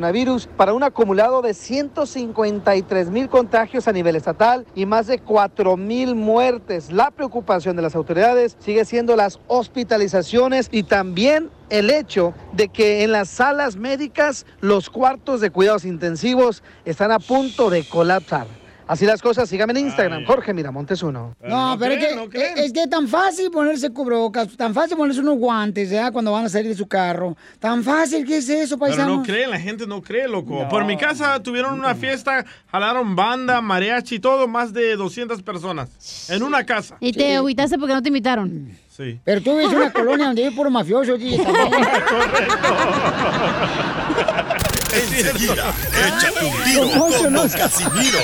para un acumulado de 153 mil contagios a nivel estatal y más de 4 mil muertes. La preocupación de las autoridades sigue siendo las hospitalizaciones y también el hecho de que en las salas médicas los cuartos de cuidados intensivos están a punto de colapsar. Así las cosas, síganme en Instagram, Jorge Miramontes uno. No, pero es, que, es que es tan fácil ponerse cubrebocas, tan fácil ponerse unos guantes, ¿ya? Cuando van a salir de su carro. Tan fácil, ¿qué es eso, Pero paisano? no creen, la gente no cree, loco. Por mi casa tuvieron una fiesta, jalaron banda, mariachi y todo, más de 200 personas. En una casa. Y te agüitaste porque no te invitaron. Sí. Pero tú vives en una colonia donde hay puro mafioso, DJ, también. Enseguida, échate un tiro con Don Casimiro.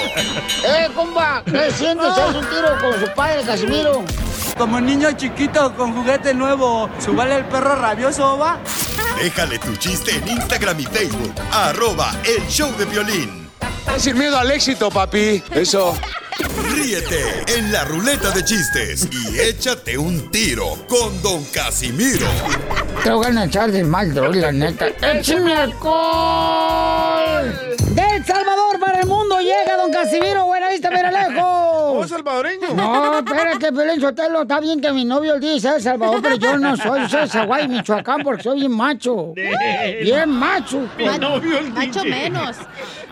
¡Eh, compa! ¿Qué sientes? ¿Haz un tiro con su padre, Casimiro? Como niño chiquito con juguete nuevo, ¿subale el perro rabioso, va? Déjale tu chiste en Instagram y Facebook. Arroba El Show de Violín. Sin miedo al éxito, papi. Eso. Ríete en la ruleta de chistes y échate un tiro con Don Casimiro. Te voy a echar de mal, droga, la neta. ¡Échame alcohol! ¡De El Salvador para el mundo llega Don Casimiro! ¡Buena vista, mira ¿Oh, salvadoreño? No, espérate, Pelín Sotelo. Está bien que mi novio dice El Salvador, pero yo no soy. Yo soy de Michoacán, porque soy bien macho. Bien macho. Mi novio el Macho DJ. menos.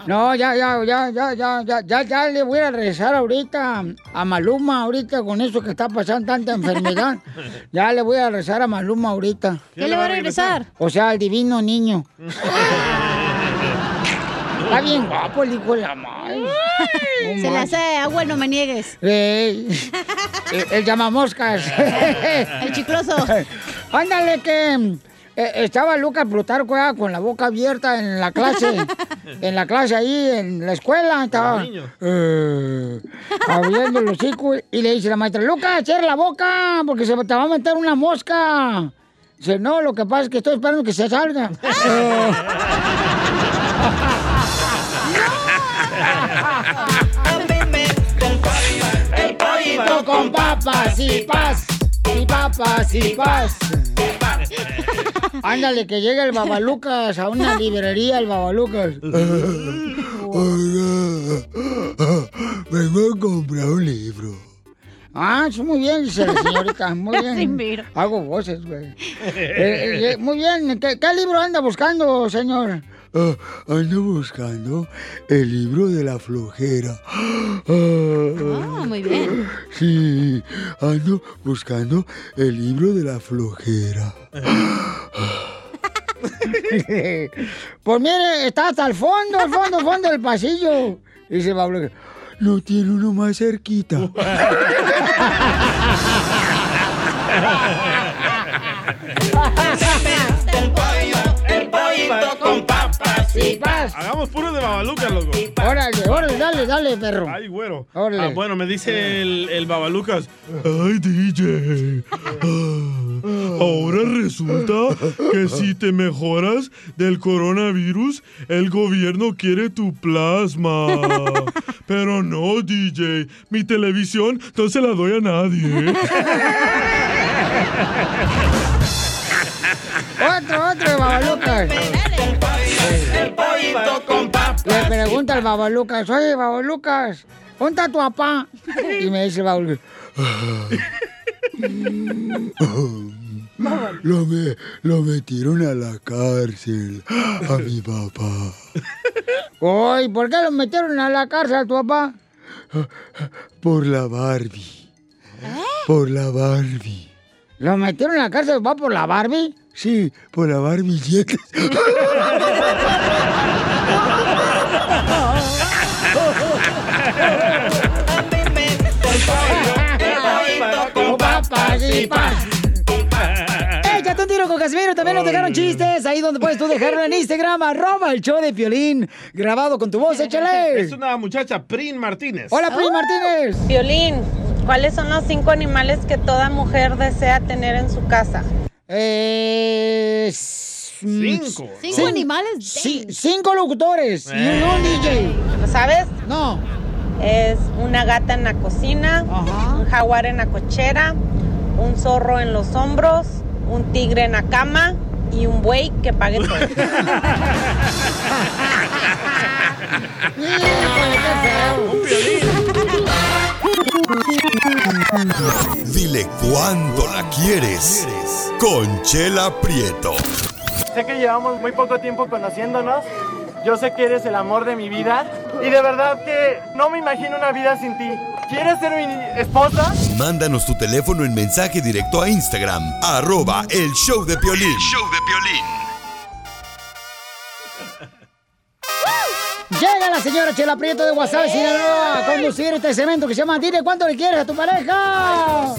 No, ya, ya, ya, ya, ya, ya, ya, ya le voy a regresar ahorita a Maluma, ahorita con eso que está pasando tanta enfermedad. Ya le voy a regresar a Maluma ahorita. ¿Qué le va a regresar? O sea, al divino niño. Está bien guapo el hijo de la madre. No Se le hace agua, no me niegues. Ey, el, el llamamoscas. El chicloso. Ándale que eh, estaba Lucas Plutarco ya con la boca abierta en la clase, en la clase ahí, en la escuela, estaba eh, abriendo el hocico y le dice la maestra, Lucas, cierra la boca porque se te va a meter una mosca. Dice, no, lo que pasa es que estoy esperando que se salga. Eh, con papas y paz, y papas y paz. Ándale, que llega el Babalucas a una librería, el Babalucas. Vengo a comprar un libro. Ah, sí, muy bien, dice la señorita, muy bien. Hago voces, güey. Eh, eh, muy bien, ¿Qué, qué libro anda buscando, señor? Ah, ando buscando el libro de la flojera. Ah, muy bien. Sí, ando buscando el libro de la flojera. pues mire, está hasta el fondo, al fondo, fondo del pasillo. Dice Pablo, No tiene uno más cerquita. El pollito con y paz. Hagamos puro de Babaluca, loco. Órale, órale, dale. dale, dale, perro. Ay, güero. Órale. Ah, bueno, me dice el, el Babalucas. Ay, DJ. ah, ahora resulta que si te mejoras del coronavirus, el gobierno quiere tu plasma. Pero no, DJ. Mi televisión no se la doy a nadie. Otro, otro, Babalucas. Con papas. Le pregunta al Babalucas, oye, Babalucas, ¿dónde está tu papá? Y me dice el Babalucas, Lo, me- lo metieron a la cárcel a mi papá. Oye, ¿por qué lo metieron a la cárcel a tu papá? Por la Barbie. Por la Barbie. ¿Lo metieron a la cárcel va por la Barbie? Sí, por la Barbie Échate un tiro con Casimiro. También nos dejaron chistes. Ahí donde puedes tú dejarlo en Instagram. Arroba el show de Piolín. Grabado con tu voz. Échale. Es una muchacha, Prin Martínez. Hola, Prin Martínez. Violín, ¿cuáles son los cinco animales que toda mujer desea tener en su casa? Eh, Cinco. Cinco animales. Sí, cinco locutores y un, un DJ. ¿Lo sabes? No. Es una gata en la cocina, un jaguar en la cochera, un zorro en los hombros, un tigre en la cama y un buey que pague todo. Dile cuándo la quieres. Conchela Prieto. Sé que llevamos muy poco tiempo conociéndonos. Yo sé que eres el amor de mi vida. Y de verdad que no me imagino una vida sin ti. ¿Quieres ser mi esposa? Mándanos tu teléfono en mensaje directo a Instagram. Arroba el show de Piolín. show de Piolín. Llega la señora Chela Prieto de WhatsApp, Sinaloa, a conducir este segmento que se llama Dile cuánto le quieres a tu pareja.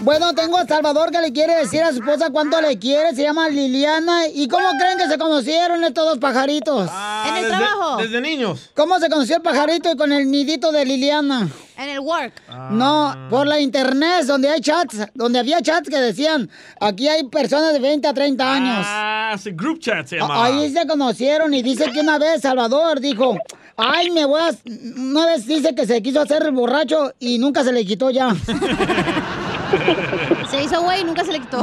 Bueno, tengo a Salvador que le quiere decir a su esposa cuánto le quiere. Se llama Liliana. ¿Y cómo creen que se conocieron estos dos pajaritos? En el desde- trabajo. Desde niños. ¿Cómo se conoció el pajarito con el nidito de Liliana? En el work. No, por la internet, donde hay chats, donde había chats que decían, aquí hay personas de 20 a 30 años. Ah, sí, group chat se llama. Ahí se conocieron y dice que una vez Salvador dijo, ay, me voy a... Una vez dice que se quiso hacer borracho y nunca se le quitó ya. Se hizo güey y nunca se le quitó.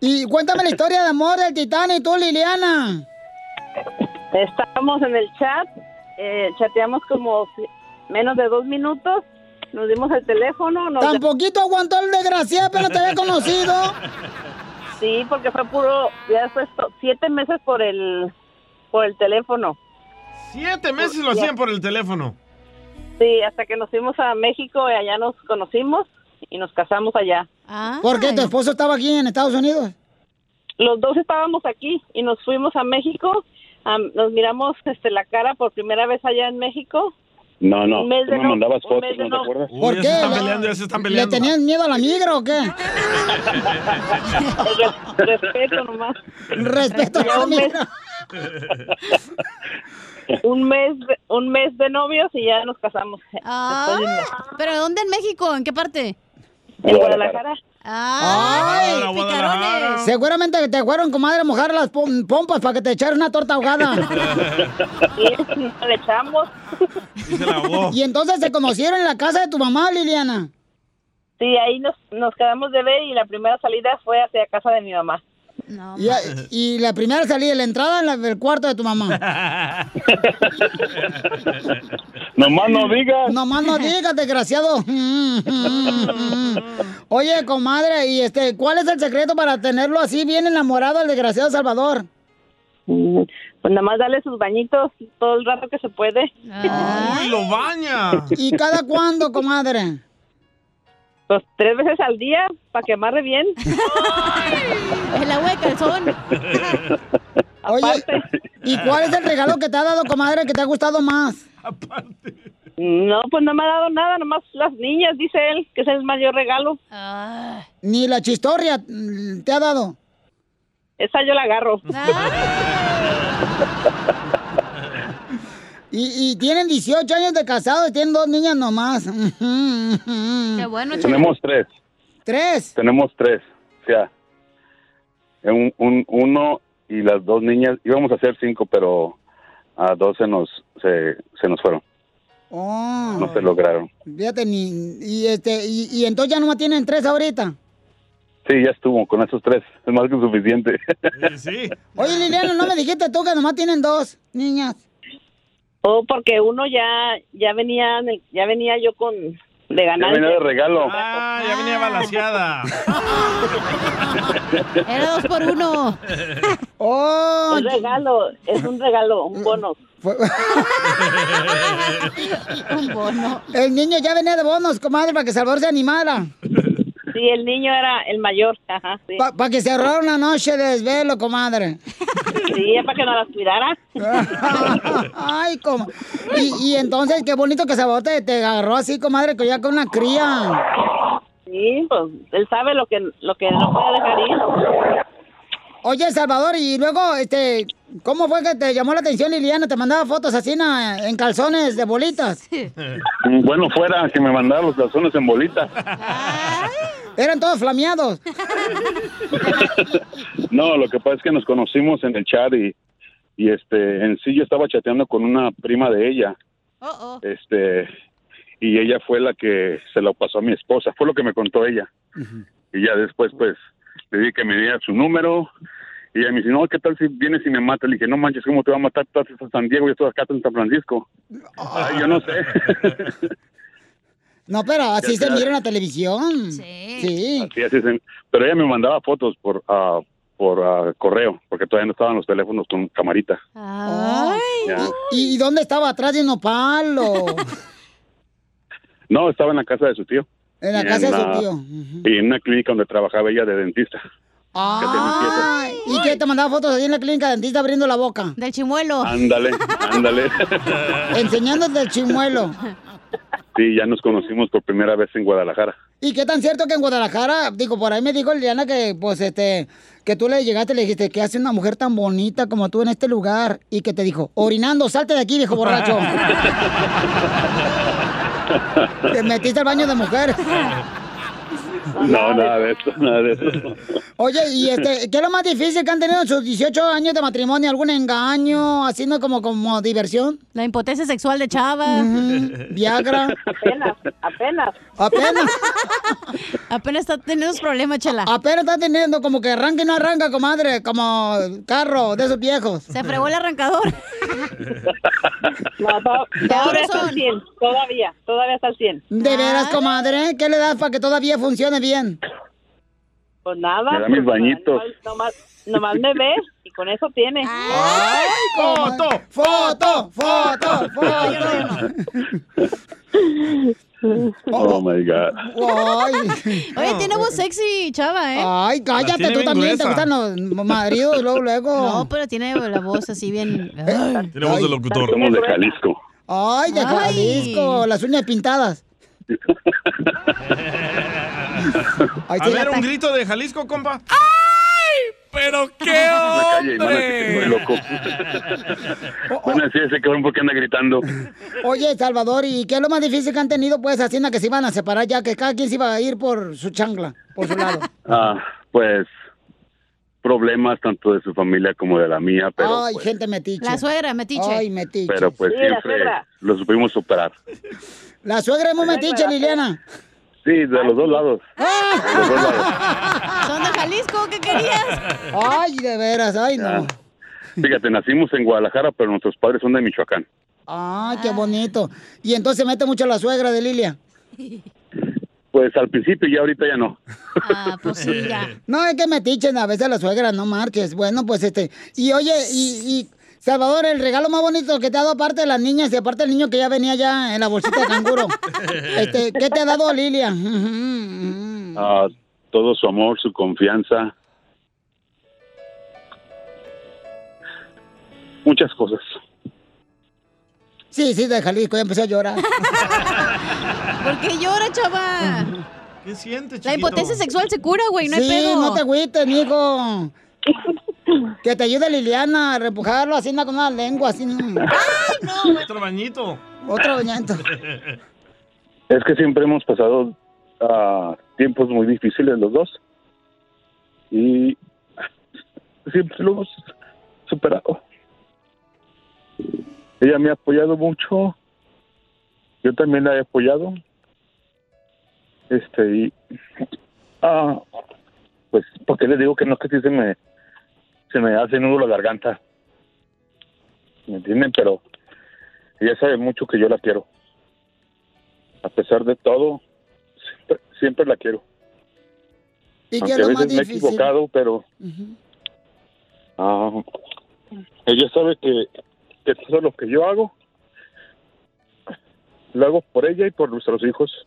Y cuéntame la historia de amor del Titanic, tú, Liliana. Estábamos en el chat, eh, chateamos como menos de dos minutos, nos dimos el teléfono. Nos Tan poquito aguantó el desgraciado, pero te había conocido. Sí, porque fue puro, ya después siete meses por el, por el teléfono. Siete meses lo hacían por el teléfono. Sí, hasta que nos fuimos a México y allá nos conocimos y nos casamos allá. ¿Por qué? ¿Tu esposo estaba aquí en Estados Unidos? Los dos estábamos aquí y nos fuimos a México. nos miramos este, la cara por primera vez allá en México. No, no, Un mes tú de me no- mandabas fotos, mes de ¿no te no- acuerdas? ¿Por ya qué? se están ¿Le- peleando, ya se están ¿Le peleando. tenían miedo a la migra o qué? Respeto nomás. Respeto a la un mes- migra. un mes de, un mes de novios y ya nos casamos. Ah. ¿Pero dónde en México? ¿En qué parte? En Guadalajara. ¡Ay, Ay, picarones! Seguramente te fueron, comadre, a mojar las pom- pompas para que te echaras una torta ahogada. le echamos. Y entonces se conocieron en la casa de tu mamá, Liliana. Sí, ahí nos, nos quedamos de ver y la primera salida fue hacia casa de mi mamá. Y, y la primera salida, la entrada en la- del cuarto de tu mamá. Nomás no digas. Nomás no digas, desgraciado. Oye, comadre, y este, ¿cuál es el secreto para tenerlo así bien enamorado al desgraciado Salvador? Mm, Pues nada más darle sus bañitos todo el rato que se puede. ¡Uy, lo baña! ¿Y cada cuándo, comadre? Pues tres veces al día para que amarre bien. El agua de calzón. Oye, ¿y cuál es el regalo que te ha dado, comadre, que te ha gustado más? No, pues no me ha dado nada, nomás las niñas, dice él, que es el mayor regalo. Ni la chistorria mm, te ha dado. Esa yo la agarro. Y, y tienen 18 años de casados y tienen dos niñas nomás. Qué bueno, Tenemos tres. ¿Tres? Tenemos tres. O sea, un, un- uno y las dos niñas. Íbamos a hacer cinco, pero a dos se nos, se, se nos fueron. Oh, No se lograron. fíjate, ni, y, este, y, y entonces ya nomás tienen tres ahorita. Sí, ya estuvo con esos tres. Es más que suficiente. Sí. Oye, Liliana, no me dijiste tú que nomás tienen dos niñas. Oh, porque uno ya ya venía ya venía yo con de Ya ganancia. venía de regalo. Ah, ya venía balanceada. Era dos por uno. Oh, un regalo, es un regalo, un bono. Un bono. El niño ya venía de bonos, comadre, para que Salvador se animara. Sí, el niño era el mayor, ajá, sí. Para que se ahorrara una noche de desvelo, comadre. Sí, es para que no las cuidara. Ay, como. Y, y entonces, qué bonito que Salvador te, te agarró así, comadre, que ya con una cría. Sí, pues él sabe lo que lo que no puede dejar ir. Oye, Salvador, y luego, este, ¿cómo fue que te llamó la atención Liliana? Te mandaba fotos así na- en calzones de bolitas. Bueno, fuera que me mandara los calzones en bolita. Eran todos flameados. No, lo que pasa es que nos conocimos en el chat y, y este, en sí yo estaba chateando con una prima de ella. Este, y ella fue la que se lo pasó a mi esposa. Fue lo que me contó ella. Y ya después, pues, le dije que me diera su número. Y ella me dice, no, ¿qué tal si vienes y me matas? Le dije, no manches, ¿cómo te va a matar? Tú estás en San Diego y yo estoy acá en San Francisco. Ay, yo no sé. No, pero así se mira en la televisión. Sí. Así, así es. Pero ella me mandaba fotos por ah, por ah, correo, porque todavía no estaban los teléfonos con camarita. Ay. Ya. ¿Y, y dónde estaba? ¿Atrás de un nopal o No, estaba en la casa de su tío. en la casa de su tío? Y en una clínica donde trabajaba ella de dentista. Ay, ¿y qué? ¿Te mandaba fotos ahí en la clínica dentista abriendo la boca? Del chimuelo. Ándale, ándale. Enseñándote el chimuelo. Sí, ya nos conocimos por primera vez en Guadalajara. ¿Y qué tan cierto que en Guadalajara, digo, por ahí me dijo Liliana que, pues, este, que tú le llegaste y le dijiste, ¿qué hace una mujer tan bonita como tú en este lugar? Y que te dijo, orinando, salte de aquí, viejo borracho. te metiste al baño de mujer. No, nada de eso, nada de eso. Oye, y este, ¿qué es lo más difícil que han tenido en sus 18 años de matrimonio? ¿Algún engaño, haciendo como, como diversión? La impotencia sexual de Chava. Viagra. Apenas, apenas. Apenas. Apenas está teniendo problemas, Chela. Apenas está teniendo como que arranca y no arranca, comadre, como carro de esos viejos. Se fregó el arrancador. No, to- todavía está al 100, todavía, todavía está al 100. ¿De veras, comadre? ¿Qué le das para que todavía funcione bien? Pues nada. Me da mis pues, bañitos. Nomás, nomás me ves y con eso tiene. ¡Ay, foto! ¡Foto! ¡Foto! ¡Foto! Oh my God. Ay. Oye, tiene voz sexy, Chava, ¿eh? Ay, cállate, tú también, te gustan los maridos, luego, luego. No, pero tiene la voz así bien. Ay. Tiene voz de locutor. Somos de Jalisco. Ay, de Ay. Jalisco, las uñas pintadas. A ver, un grito de Jalisco, compa. ¡Ay! ¡Pero qué calle y hombre! estoy loco. Van a decir ese cabrón porque anda gritando. Oye, Salvador, ¿y qué es lo más difícil que han tenido, pues, haciendo que se iban a separar ya, que cada quien se iba a ir por su chancla, por su lado? Ah, pues problemas tanto de su familia como de la mía, pero Ay, gente metiche. La suegra, metiche. Ay, metiche. pero pues Sí, siempre lo supimos superar. La suegra es muy metiche, Liliana. Sí, de los dos lados. De los dos lados. Son de Jalisco, ¿qué querías? Ay, de veras, ay, no. Ah. Fíjate, nacimos en Guadalajara, pero nuestros padres son de Michoacán. Ay, qué bonito. Y entonces mete mucho la suegra de Lilia. Pues al principio y ahorita ya no. Ah, pues sí, ya. No, es que metichen a veces la suegra, no marches. Bueno, pues este. Y oye, y, y, Salvador, el regalo más bonito que te ha dado aparte de las niñas y aparte del niño que ya venía ya en la bolsita de canguro. este, ¿qué te ha dado Lilia? Ah, todo su amor, su confianza. Muchas cosas. Sí, sí, de Jalisco, ya empecé a llorar. ¿Por qué llora, Chava? ¿Qué sientes, La impotencia sexual se cura, güey, no hay sí, pedo. no te agüites, mijo. Que te ayude Liliana a repujarlo así con una lengua, así. Otro bañito. Otro bañito. Es que siempre hemos pasado ah, tiempos muy difíciles los dos. Y siempre lo hemos superado. Ella me ha apoyado mucho. Yo también la he apoyado. Este, y. Ah, pues, porque le digo que no, que sí se me. Se me hace nudo la garganta. ¿Me entienden? Pero ella sabe mucho que yo la quiero. A pesar de todo, siempre, siempre la quiero. ¿Y Aunque a veces me he equivocado, pero ah, ella sabe que, que todo lo que yo hago lo hago por ella y por nuestros hijos.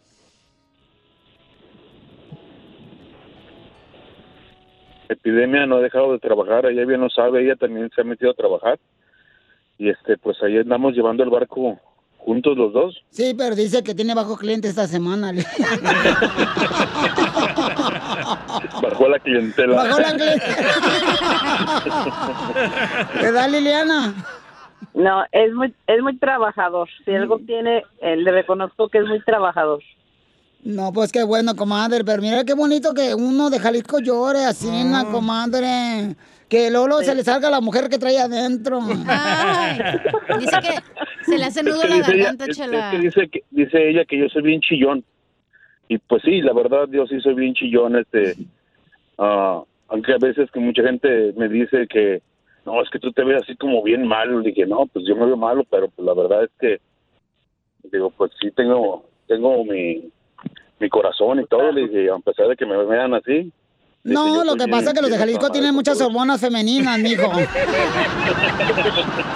Epidemia no ha dejado de trabajar, ella bien lo sabe, ella también se ha metido a trabajar y este pues ahí andamos llevando el barco juntos los dos. Sí, pero dice que tiene bajo cliente esta semana. Bajó la clientela. Bajó la ¿Verdad, Liliana? No, es muy, es muy trabajador. Si algo tiene, eh, le reconozco que es muy trabajador. No, pues qué bueno, comadre. Pero mira qué bonito que uno de Jalisco llore así, na, comadre. Que Lolo se le salga la mujer que trae adentro. Dice que se le hace nudo Es que la dice ella- garganta, es- es chela. que dice, que, dice ella que yo soy bien chillón. Y pues sí, la verdad, yo sí soy bien chillón. Este, ah, aunque a veces que mucha gente me dice que no, es que tú te ves así como bien malo. Dije, no, pues yo me veo malo, pero pues la verdad es que, digo, pues sí tengo, tengo mi, mi corazón y todo. Le dije, a pesar de que me vean así. No, lo que pasa es que los de Jalisco tienen muchas hormonas femeninas, mijo.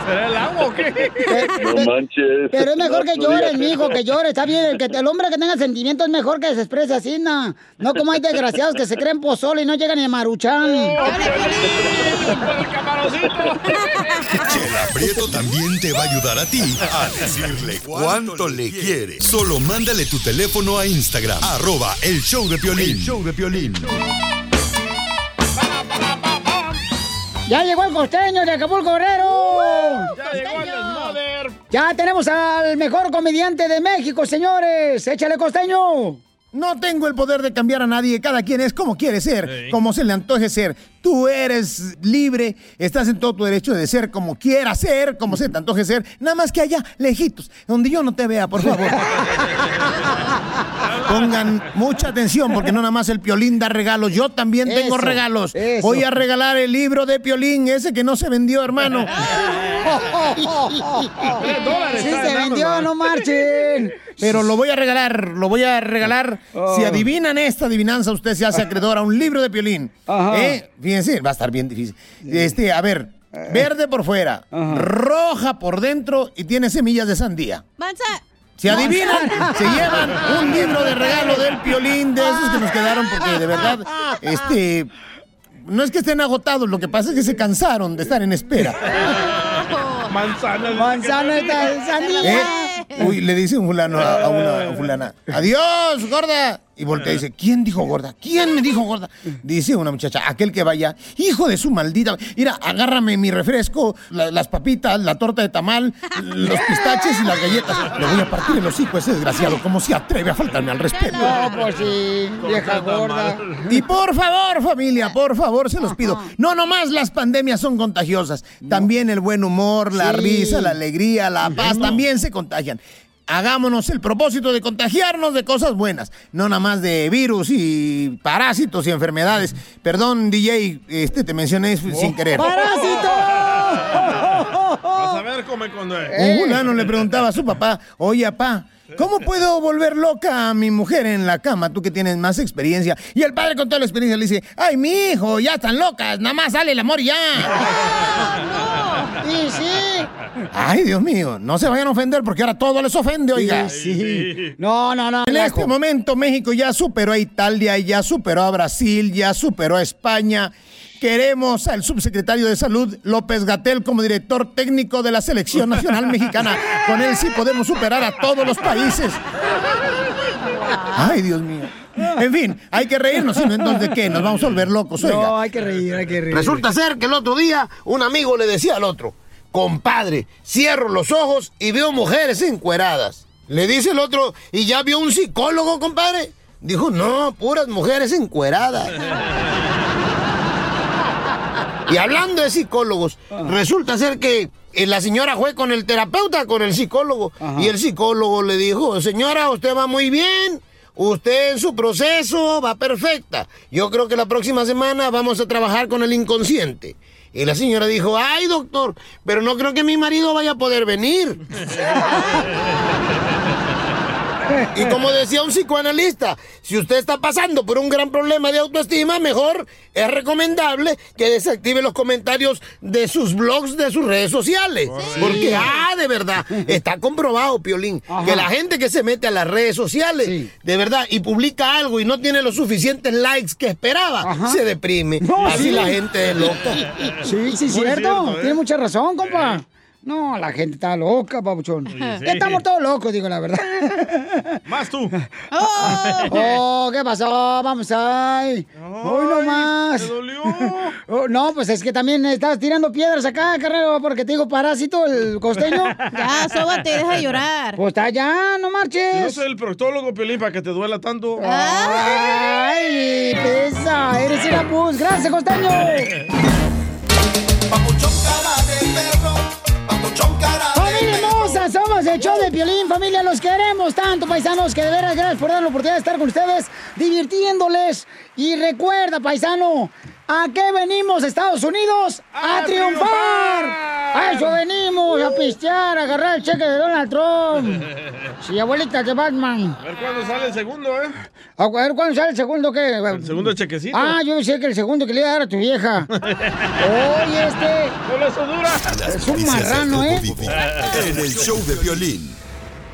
¿Será el agua o qué? No manches. Pero es mejor No, que no llores, mijo, que llores. Está bien, el, que, el hombre que tenga sentimientos es mejor que se exprese así, na. No como hay desgraciados que se creen pozole y no llegan ni a maruchan. Chela Prieto también te va a ayudar a ti a decirle cuánto le quiere. Solo mándale tu teléfono a Instagram, arroba el show de Piolín. show de Piolín. Ya llegó el costeño de Acapulco Guerrero. Ya llegó el. Ya tenemos al mejor comediante de México, señores. Échale costeño. No tengo el poder de cambiar a nadie, cada quien es como quiere ser, como se le antoje ser. Tú eres libre, estás en todo tu derecho de ser como quieras ser, como se te antoje ser, nada más que allá, lejitos, donde yo no te vea, por favor. Pongan mucha atención porque no nada más el Piolín da regalos, yo también tengo Eso, regalos. eso. Voy a regalar el libro de Piolín, ese que no se vendió, hermano. Sí se vendió, no marchen. Pero lo voy a regalar, lo voy a regalar. Oh. Si adivinan esta adivinanza, usted se hace acreedor a un libro de Piolín. Ajá. ¿Eh? Fíjense, va a estar bien difícil. Este, a ver, verde por fuera, roja por dentro y tiene semillas de sandía. Manza. Si adivinan, se llevan un libro de regalo del Piolín de esos que nos quedaron porque de verdad, este, no es que estén agotados, lo que pasa es que se cansaron de estar en espera. Manzana. Manzana esta sandía. ¿Eh? Uy, le dice un fulano a, a una fulana, adiós, gorda. Y voltea y dice, ¿quién dijo gorda? ¿Quién me dijo gorda? Dice una muchacha, aquel que vaya, hijo de su maldita. Mira, agárrame mi refresco, la- las papitas, la torta de tamal, los pistaches y las galletas. Le voy a partir el hocico a ese desgraciado, como se atreve a faltarme al respeto. No, pues sí, vieja gorda. Y por favor, familia, por favor, se los pido. No nomás las pandemias son contagiosas, también el buen humor, la Sí. risa, la alegría, la paz, también se contagian. Hagámonos el propósito de contagiarnos de cosas buenas, no nada más de virus y parásitos y enfermedades. Perdón, DJ, este te mencioné sin querer. Vas a ver cómo me conduce. Un fulano le preguntaba a su papá, oye, papá, ¿cómo puedo volver loca a mi mujer en la cama, tú que tienes más experiencia? Y el padre con toda la experiencia le dice, ay, mi hijo, ya están locas, nada más sale el amor y ya. Sí, sí. Ay, Dios mío, no se vayan a ofender porque ahora todo les ofende, oiga. Sí, sí. No, no, no. En este momento México ya superó a Italia, ya superó a Brasil, ya superó a España. Queremos al subsecretario de Salud López Gatel como director técnico de la Selección Nacional Mexicana. Con él sí podemos superar a todos los países. Ay, Dios mío. En fin, hay que reírnos, sino entonces ¿de qué? Nos vamos a volver locos, oiga. No, hay que reír, hay que reír. Resulta ser que el otro día un amigo le decía al otro, compadre, cierro los ojos y veo mujeres encueradas. Le dice el otro, ¿y ya vio un psicólogo, compadre? Dijo, no, puras mujeres encueradas. Y hablando de psicólogos, resulta ser que eh, la señora fue con el terapeuta, con el psicólogo, y el psicólogo le dijo, señora, usted va muy bien, usted en su proceso va perfecta. Yo creo que la próxima semana vamos a trabajar con el inconsciente. Y la señora dijo, ay doctor, pero no creo que mi marido vaya a poder venir. Y como decía un psicoanalista, si usted está pasando por un gran problema de autoestima, mejor es recomendable que desactive los comentarios de sus blogs, de sus redes sociales. Porque, ah, de verdad, está comprobado, Piolín, que la gente que se mete a las redes sociales, de verdad, y publica algo y no tiene los suficientes likes que esperaba, se deprime. No, Así sí. la gente es loca. Sí, sí, cierto. Tiene mucha razón, compa. No, la gente está loca, papuchón. sí. Estamos todos locos, digo la verdad. Más tú. Oh, ¿qué pasó? Vamos ahí. Hoy no más. Oh, no, pues es que también estás tirando piedras acá, carnal, porque te digo parásito el costeño. Ya, sóbate, deja de llorar. Pues está ya, no Yo marches. soy el proctólogo, Piolín, para que te duela tanto. Ay, pesa, eres irapuz. Gracias, costeño. Familia hermosa, somos el show de Piolín, familia, los queremos tanto, paisanos, que de veras gracias por dar la oportunidad de estar con ustedes, divirtiéndoles. Y recuerda, paisano, ¿a qué venimos, Estados Unidos? ¡A, triunfar! A eso venimos, a pistear, a agarrar el cheque de Donald Trump. Sí, abuelita de Batman. A ver cuándo sale el segundo, ¿eh? A ver, ¿cuándo sale el segundo qué? El segundo chequecito. Ah, yo decía que el segundo que le iba a dar a tu vieja. Oye, este... Con eso dura. Es un marrano, ¿eh? En el show de violín.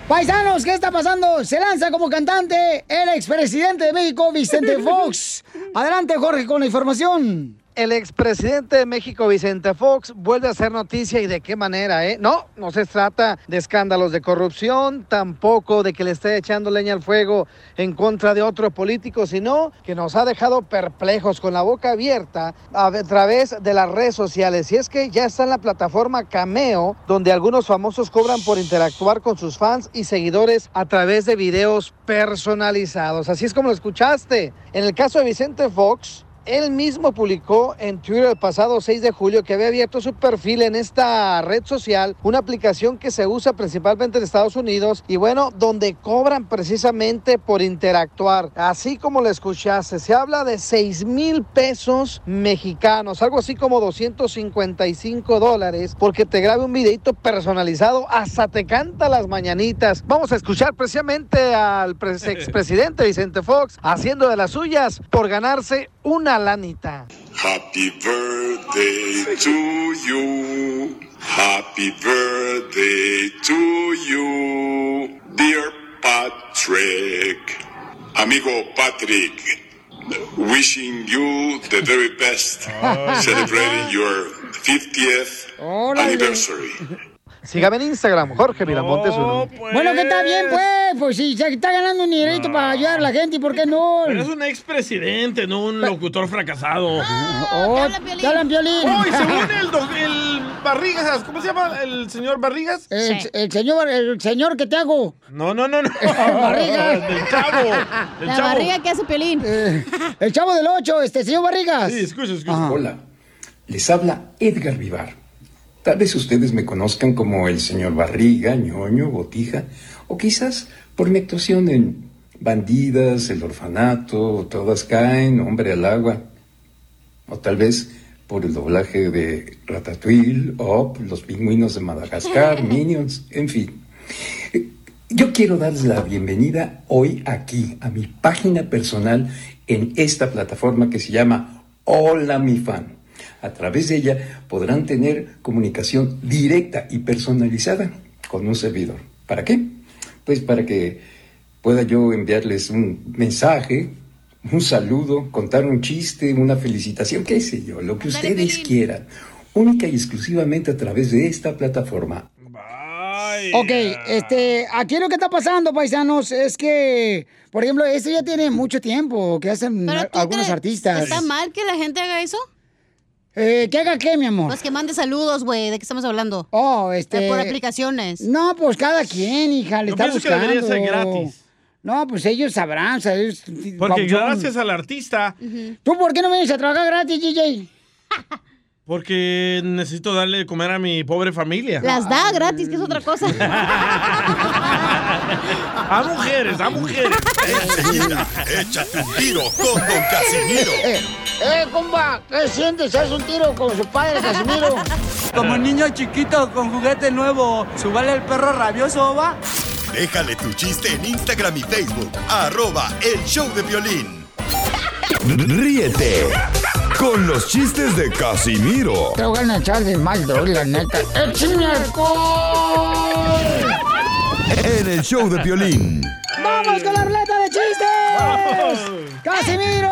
Paisanos, ¿qué está pasando? Se lanza como cantante el expresidente de México, Vicente Fox. Adelante, Jorge, con la información. El expresidente de México, Vicente Fox, vuelve a hacer noticia y de qué manera, ¿eh? No, no se trata de escándalos de corrupción, tampoco de que le esté echando leña al fuego en contra de otro político, sino que nos ha dejado perplejos con la boca abierta a través de las redes sociales. Y es que ya está en la plataforma Cameo, donde algunos famosos cobran por interactuar con sus fans y seguidores a través de videos personalizados. Así es como lo escuchaste. En el caso de Vicente Fox, él mismo publicó en Twitter el pasado 6 de julio que había abierto su perfil en esta red social, una aplicación que se usa principalmente en Estados Unidos y bueno, donde cobran precisamente por interactuar. Así como lo escuchaste, se habla de 6 mil pesos mexicanos, algo así como 255 dólares, porque te grabe un videito personalizado, hasta te canta las mañanitas. Vamos a escuchar precisamente al pres- expresidente Vicente Fox haciendo de las suyas por ganarse una lanita. Happy birthday to you. Happy birthday to you, dear Patrick. Amigo Patrick, wishing you the very best, celebrating your 50th Órale. anniversary. Sígame en Instagram, Jorge Miramontes uno. Bueno, que está bien, pues. Pues si se está ganando un dinerito para ayudar a la gente, ¿y por qué no? Pero es un expresidente, no un locutor fracasado. Oh, te hablan violín. Oh, y según el, el Barrigas, ¿cómo se llama el señor Barrigas? El, el señor, el señor que te hago. No, no, no, no. Barrigas. Del chavo. Del La chavo. barriga que hace pelín. el chavo del 8, este señor Barrigas. Sí, escucha, escucha. Hola, les habla Edgar Vivar. Tal vez ustedes me conozcan como el señor Barriga, ñoño, botija, o quizás por mi actuación en Bandidas, El Orfanato, Todas Caen, Hombre al Agua, o tal vez por el doblaje de Ratatouille, Up, Los Pingüinos de Madagascar, Minions, en fin. Yo quiero darles la bienvenida hoy aquí a mi página personal en esta plataforma que se llama Hola mi fan. A través de ella podrán tener comunicación directa y personalizada con un servidor. ¿Para qué? Pues para que pueda yo enviarles un mensaje, un saludo, contar un chiste, una felicitación, qué sé yo, lo que ustedes quieran. Única y exclusivamente a través de esta plataforma. Ok, este, aquí lo que está pasando, paisanos, es que, por ejemplo, esto ya tiene mucho tiempo que hacen algunos artistas. ¿Está mal que la gente haga eso? Eh, ¿Qué haga qué, mi amor? Pues que mande saludos, güey. ¿De qué estamos hablando? Oh, este... Por aplicaciones. No, pues cada quien, hija, le Yo está pienso que buscando. debería ser gratis. No, pues ellos sabrán, ¿sabes? Porque gracias al artista, ¿Tú por qué no vienes a trabajar gratis, DJ? porque necesito darle de comer a mi pobre familia. Las da gratis, que es otra cosa. A mujeres, a mujeres. Enseguida, échate un tiro con Don Casimiro. Eh, eh, compa, ¿qué sientes? ¿Haz un tiro con su padre, Casimiro? Como niño chiquito con juguete nuevo, ¿subale el perro rabioso, va? Déjale tu chiste en Instagram y Facebook. Arroba El Show de Violín. Ríete con los chistes de Casimiro Te voy a echar de mal, droga, la neta. ¡Échame alcohol! en el Show de Violín. ¡Vamos con la ruleta de chistes! ¡Casimiro!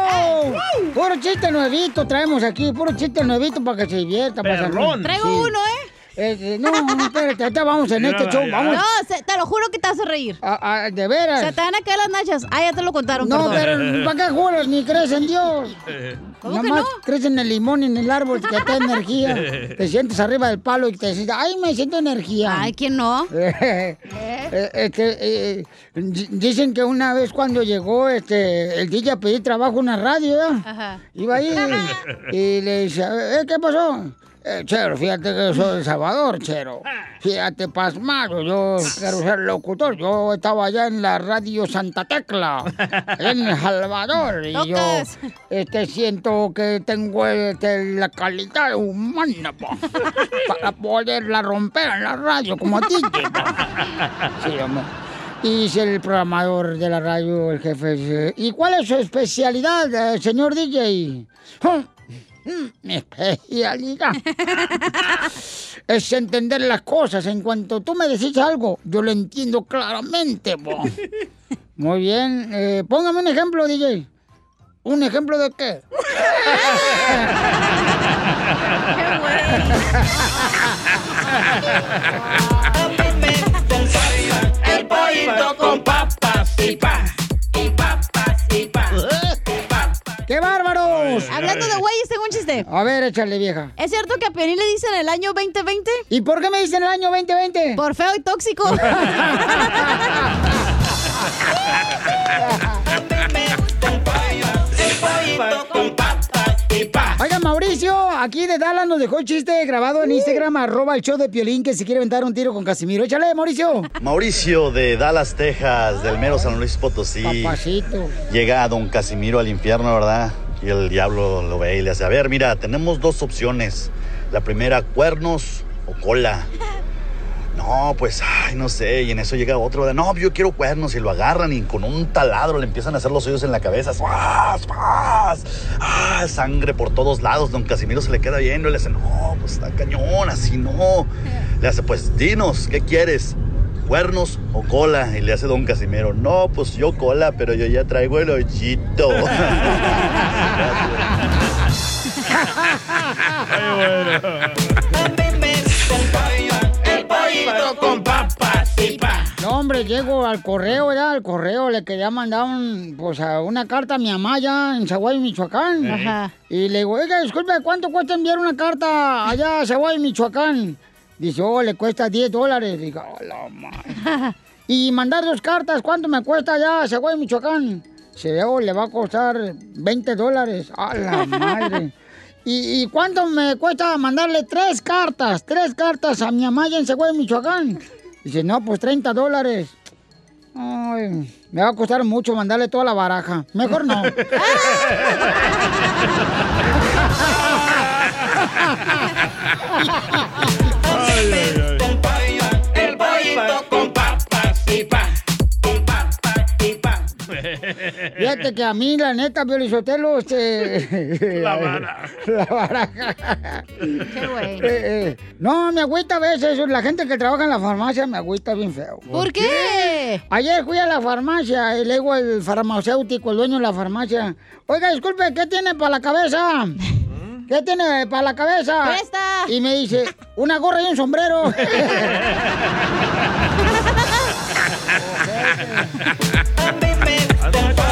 Puro chiste nuevito traemos aquí, puro chiste nuevito para que se divierta. Traigo uno, ¿eh? Eh, eh, no, espérate, ahorita vamos en este show, vamos. No, se- te lo juro que te hace reír. Ah, de veras. Se te van a caer las nachas. Ah, ya te lo contaron, No, perdón. pero ¿para qué juras? Ni crees en Dios. ¿Cómo Nada que más no? crees en el limón y en el árbol que te da energía. Te sientes arriba del palo y te dices, ay, me siento energía. Ay, ¿quién no? Eh, este, eh, di- dicen que una vez cuando llegó este, el DJ a pedir trabajo en una radio, ¿verdad? Ajá. Iba ahí y le dice, "Eh, ¿qué pasó? "Eh, chero, fíjate que soy de Salvador, Chero. Fíjate, pasmado, yo quiero ser locutor. Yo estaba allá en la radio Santa Tecla, en El Salvador. Y yo este, siento que tengo este, la calidad humana pa, para poderla romper en la radio como DJ. pa". Sí, hombre. Y dice el programador de la radio, el jefe, dice, ¿y cuál es su especialidad, eh, señor DJ? "Mm, Mi especialidad es entender las cosas. En cuanto tú me decís algo, yo lo entiendo claramente. po". Muy bien. eh, póngame un ejemplo, DJ. ¿Un ejemplo de qué? El pollito con papas y pa, Hablando de güeyes, tengo un chiste. A ver, échale, vieja. ¿Es cierto que a Piolín le dicen el año 2020? ¿Y por qué me dicen el año 2020? Por feo y tóxico. Oiga, Mauricio, aquí de Dallas nos dejó el chiste grabado en Instagram, arroba el show de Piolín, que si quiere aventar un tiro con Casimiro. Échale, Mauricio. Mauricio de Dallas, Texas, del mero San Luis Potosí. Papacito. Llega a don Casimiro al infierno, ¿verdad? Y el diablo lo ve y le hace, a ver, mira, tenemos dos opciones. La primera, cuernos o cola. No, pues, ay, no sé. Y en eso llega otro. No, yo quiero cuernos. Y lo agarran y con un taladro le empiezan a hacer los hoyos en la cabeza. ¡Fas, fas! ¡Ah, sangre por todos lados! Don Casimiro se le queda viendo y le hace, no, pues está cañón, así no. Le hace, pues, dinos, ¿qué quieres? ¿Cuernos o cola? Y le hace don Casimiro, no, pues yo cola, pero yo ya traigo el hoyito. El pollito con papas y pa. No, hombre, llego al correo, ya, al correo le quería mandar un, pues, a una carta a mi mamá allá en Zaguay, Michoacán. Ajá. Y le digo, oiga, disculpe, ¿cuánto cuesta enviar una carta allá a Zaguay, Michoacán? Dice, oh, le cuesta 10 dólares. Digo, oh, la madre. Y mandar dos cartas, ¿cuánto me cuesta allá a Zaguay, Michoacán? Se oh, le va a costar 20 dólares. A la madre. ¿Y, y cuánto me cuesta mandarle tres cartas? Tres cartas a mi allá en Zaguay, Michoacán. Dice, no, pues 30 dólares. Ay, me va a costar mucho mandarle toda la baraja. Mejor no. Fíjate que a mí, la neta, Piolizotelo, este... La baraja. La baraja. Qué güey. Eh, eh, no, me agüita a veces. La gente que trabaja en la farmacia me agüita bien feo. ¿Por qué? Ayer fui a la farmacia y le digo al farmacéutico, el dueño de la farmacia, oiga, disculpe, ¿qué tiene para la cabeza? ¿Qué tiene para la cabeza? Presta. Y me dice, una gorra y un sombrero.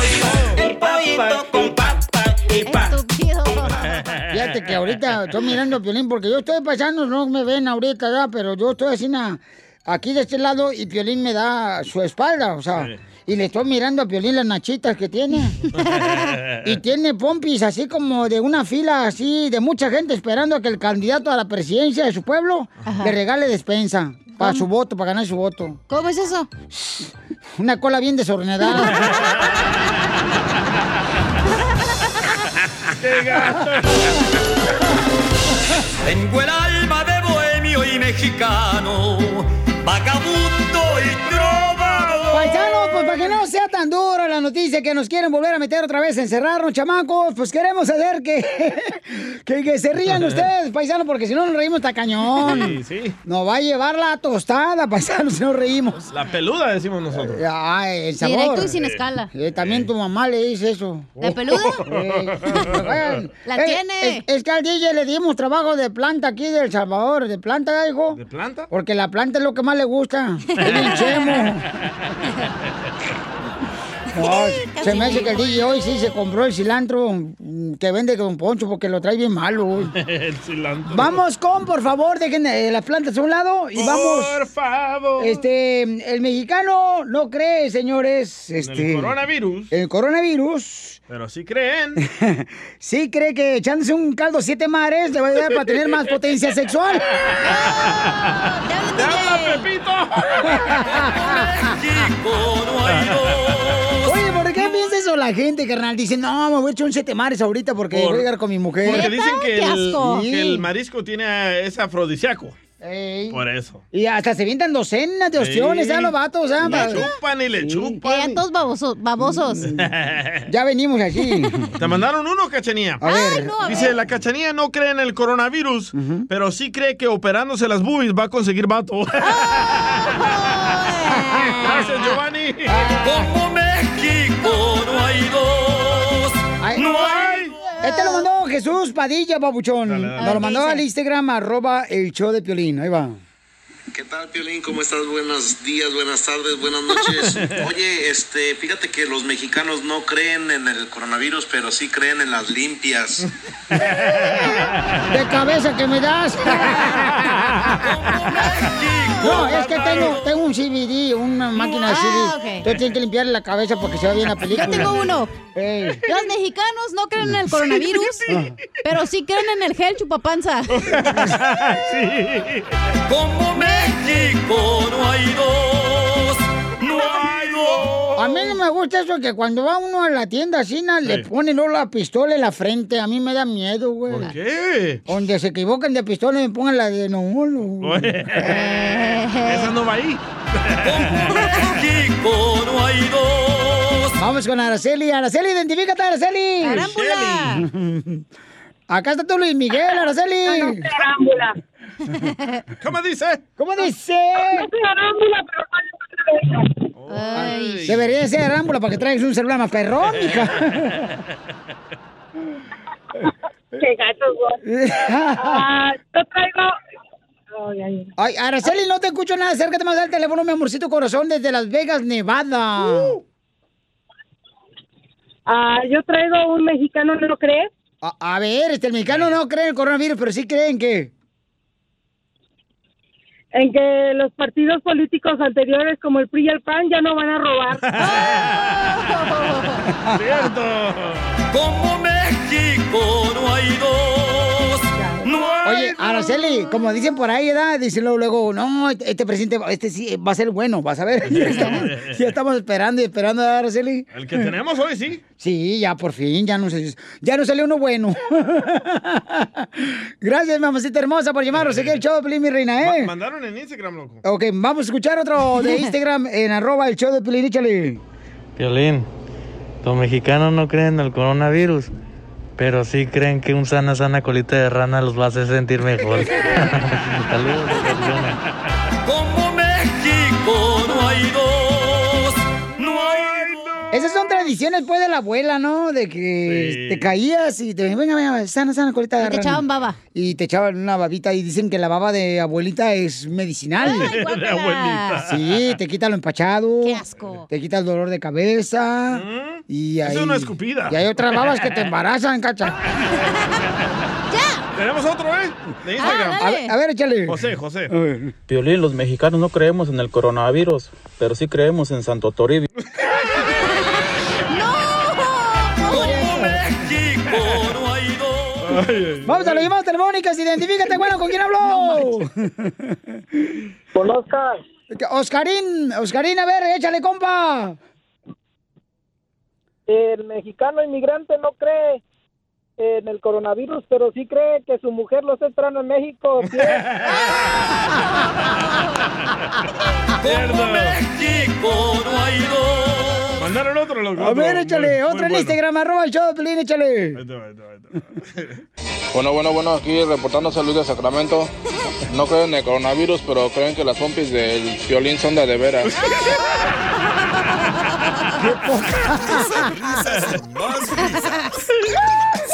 Fíjate que ahorita estoy mirando a Piolín porque yo estoy pasando, no me ven ahorita, ¿verdad? pero yo estoy así na- aquí de este lado y Piolín me da su espalda, o sea, y le estoy mirando a Piolín las nachitas que tiene. y tiene pompis así como de una fila así de mucha gente esperando a que el candidato a la presidencia de su pueblo le regale despensa para su voto, para ganar su voto. ¿Cómo es eso? Una cola bien desordenada. Tengo el alma de bohemio y mexicano, vagabundo y pues para que no sea tan dura la noticia que nos quieren volver a meter otra vez, encerrarnos, chamacos, pues queremos hacer que, que, que se rían ustedes, paisano, porque si no nos reímos está cañón. Sí, sí. Nos va a llevar la tostada, paisano, si no reímos. La peluda, decimos nosotros. Ay, el sabor. Directo y sin escala. Eh, también tu mamá le dice eso. ¿La peluda? Eh, La eh, tiene. Es, es que al DJ le dimos trabajo de planta aquí de El Salvador. ¿De planta, hijo? ¿De planta? Porque la planta es lo que más le gusta. Es bien chemo. No, se me hace que el DJ hoy sí se compró el cilantro mm, que vende con Poncho porque lo trae bien malo. El cilantro. Vamos con, por favor, dejen eh, las plantas a un lado y vamos. Por favor. Este, el mexicano no cree, señores. Este, el coronavirus. El coronavirus. Pero sí creen. Sí cree que echándose un caldo siete mares le va a ayudar para tener más potencia sexual. ¡Te habla Pepito! La gente, carnal? Dice, no, me voy a echar un siete mares ahorita porque Por- voy a llegar con mi mujer. Porque dicen que el, Sí. que el marisco tiene es afrodisíaco. Ey. Por eso. Y hasta se vientan docenas de ostiones, Sí. ya los vatos, ¿ah? Le chupan y le Y chupan. ya todos babosos. babosos. Ya venimos aquí. Te mandaron uno, cachanía. A ver. no, a Dice, ver. la cachanía no cree en el coronavirus, pero sí cree que operándose las boobies va a conseguir vato. Gracias, Giovanni. Como Este lo mandó Jesús Padilla, babuchón. Dale, dale. Nos lo mandó ¿qué al? Instagram, arroba el show de Piolín. Ahí va. ¿Qué tal, Piolín? ¿Cómo estás? Buenos días, buenas tardes, buenas noches. Oye, este, fíjate que los mexicanos no creen en el coronavirus, pero sí creen en las limpias. De cabeza que me das. No, es que tengo, tengo un CBD, una máquina de Ah, CD. ok. Entonces tienen que limpiarle la cabeza porque se ve bien la película. Yo tengo uno. Los mexicanos no creen en el coronavirus, pero sí creen en el gel chupapanza. Como México no hay dos. No hay dos. A mí no me gusta eso que cuando va uno a la tienda china le Sí. ponen la pistola en la frente. A mí me da miedo, güey. ¿Por qué? Donde se equivocan de pistola me pongan la de no. no. Esa no va ahí. México no hay dos. Vamos con Araceli. Araceli, identifícate, Araceli. Arámbula. Acá está tu Luis Miguel, Araceli. Arámbula. ¿Cómo dice? ¿Cómo dice? No soy arámbula, pero no Ay. Debería de ser arámbula para que traigas un celular más perrón, hija. Qué gachos, vos. Ah, yo traigo... Ay, Araceli, no te escucho nada. Acércate más al teléfono, mi amorcito corazón, desde Las Vegas, Nevada. Ah, yo traigo un mexicano, ¿no lo crees? A, a ver, este, el mexicano no cree en el coronavirus, pero sí creen que... En que los partidos políticos anteriores, como el PRI y el PAN, ya no van a robar. Cierto. Como México no hay dos. Oye, Araceli, como dicen por ahí, ¿verdad? Dicen luego, luego, no, este presidente, este sí va a ser bueno, vas a ver. Ya estamos, ya estamos esperando y esperando, ¿verdad, Araceli? El que tenemos hoy, sí. Sí, ya por fin, ya no, se- ya no salió uno bueno. Gracias, mamacita hermosa, por llamarnos aquí el show de Pelín, mi reina, Ma- ¿eh? mandaron en Instagram, loco. Ok, vamos a escuchar otro de Instagram en arroba el show de Pelín, échale. Violín, los mexicanos no creen en el coronavirus, pero sí creen que un sana, sana colita de rana los va a hacer sentir mejor. Saludos, Esas son tradiciones, pues, de la abuela, ¿no? De que te caías y te venga, venga, sana, sana, colita de Y te echaban baba. Y te echaban una babita y dicen que la baba de abuelita es medicinal. Ay. De abuelita. Sí, te quita lo empachado. Qué asco. Te quita el dolor de cabeza. Y Esa hay, es una escupida. Y hay otras babas que te embarazan, cacha. Tenemos otro, ¿eh? De Instagram. A ver, a ver, échale. José, José. Piolín, los mexicanos no creemos en el coronavirus, pero sí creemos en Santo Toribio. Vamos a las llamadas telefónicas. Identifícate, bueno, ¿con quién habló? Con Oscar. Oscarín, Oscarín, a ver, échale, compa. El mexicano inmigrante no cree en el coronavirus, pero sí cree que su mujer lo está esperando en México. México no hay dos. Mandaron otro, loco. A ver, échale, muy otro en bueno. Instagram, arroba el show de Pelín, échale. Bueno, bueno, bueno, aquí reportando salud de Sacramento. No creen en el coronavirus, pero creen que las pompis del violín son de, de veras. Risas y más risas.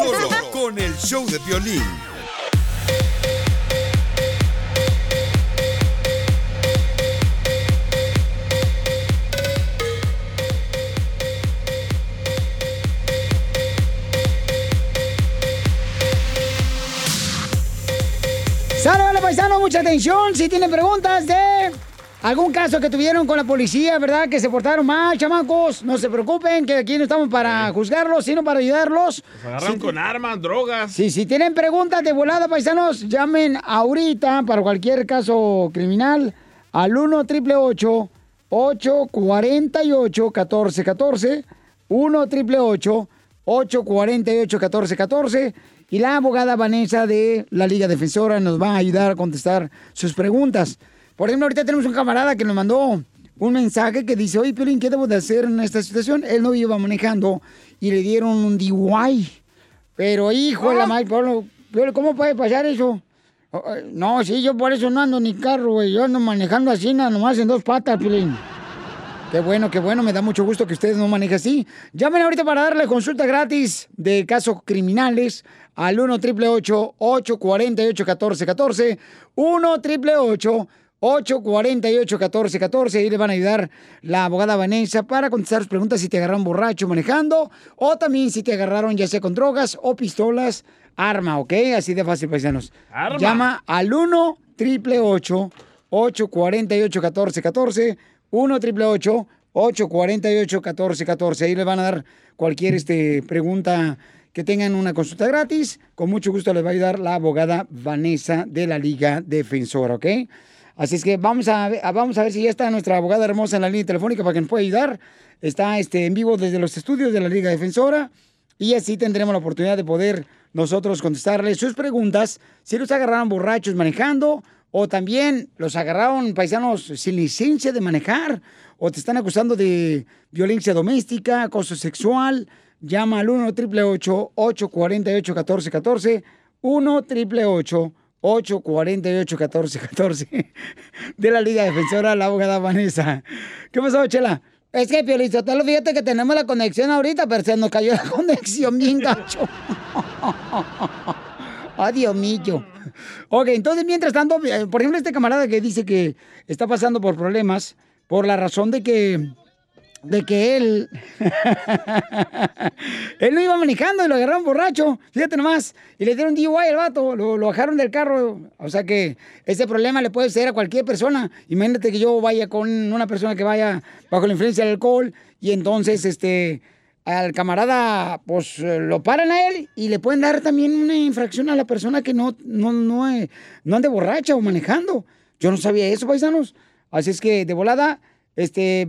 Solo con el show de violín. Sale, vale, paisano, mucha atención. Si tienen preguntas de algún caso que tuvieron con la policía, ¿verdad? Que se portaron mal, chamacos. No se preocupen, que aquí no estamos para juzgarlos, sino para ayudarlos. Se agarraron con armas, drogas. Sí, si tienen preguntas de volada, paisanos, llamen ahorita para cualquier caso criminal al 1 888 848 1414 1 888 848 1414 y la abogada Vanessa de la Liga Defensora nos va a ayudar a contestar sus preguntas. Por ejemplo, ahorita tenemos un camarada que nos mandó un mensaje que dice, oye, Piolín, ¿qué debo de hacer en esta situación? Él no iba manejando y le dieron un DUI. Pero hijo de la madre, Piolín, ¿cómo puede pasar eso? No, sí, yo por eso no ando ni carro, güey. Yo ando manejando así, nada, nomás en dos patas, Piolín. Qué bueno, qué bueno, me da mucho gusto que ustedes no manejen así. Llamen ahorita para darle consulta gratis de casos criminales al 1 888 848 1414 1 888 848 1414 Ahí le van a ayudar la abogada Vanessa para contestar sus preguntas si te agarraron borracho manejando o también si te agarraron ya sea con drogas o pistolas, arma, ¿ok? Así de fácil, paisanos. Arma. Llama al 1 888 848 1414 1 888 848 1414 Ahí le van a dar cualquier este, pregunta que tengan una consulta gratis. Con mucho gusto les va a ayudar la abogada Vanessa de la Liga Defensora, ¿ok? Así es que vamos a, vamos a ver si ya está nuestra abogada hermosa en la línea telefónica para que nos pueda ayudar. Está este, en vivo desde los estudios de la Liga Defensora y así tendremos la oportunidad de poder nosotros contestarle sus preguntas. Si los agarraron borrachos manejando o también los agarraron paisanos sin licencia de manejar o te están acusando de violencia doméstica, acoso sexual, llama al 1 888 848 1414 1 888 848 1414 de la Liga Defensora, la abogada Vanessa. ¿Qué pasó, Chela? Es que, Piolizotelo, fíjate que tenemos la conexión ahorita, pero se nos cayó la conexión bien gacho. Ay, Dios mío. Ok, entonces, mientras tanto, eh, por ejemplo, este camarada que dice que está pasando por problemas por la razón de que de que él él no iba manejando y lo agarraron borracho, fíjate nomás, y le dieron DUI al vato, lo, bajaron del carro, o sea que ese problema le puede ser a cualquier persona, imagínate que yo vaya con una persona que vaya bajo la influencia del alcohol y entonces este al camarada pues lo paran a él y le pueden dar también una infracción a la persona que no no no, eh, no ande borracha o manejando. Yo no sabía eso, paisanos. Así es que de volada este,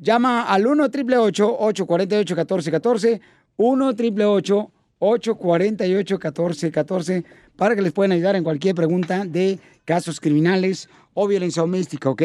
llama al 1 888 848 1414 1 888 848 1414 para que les puedan ayudar en cualquier pregunta de casos criminales o violencia doméstica, ¿ok?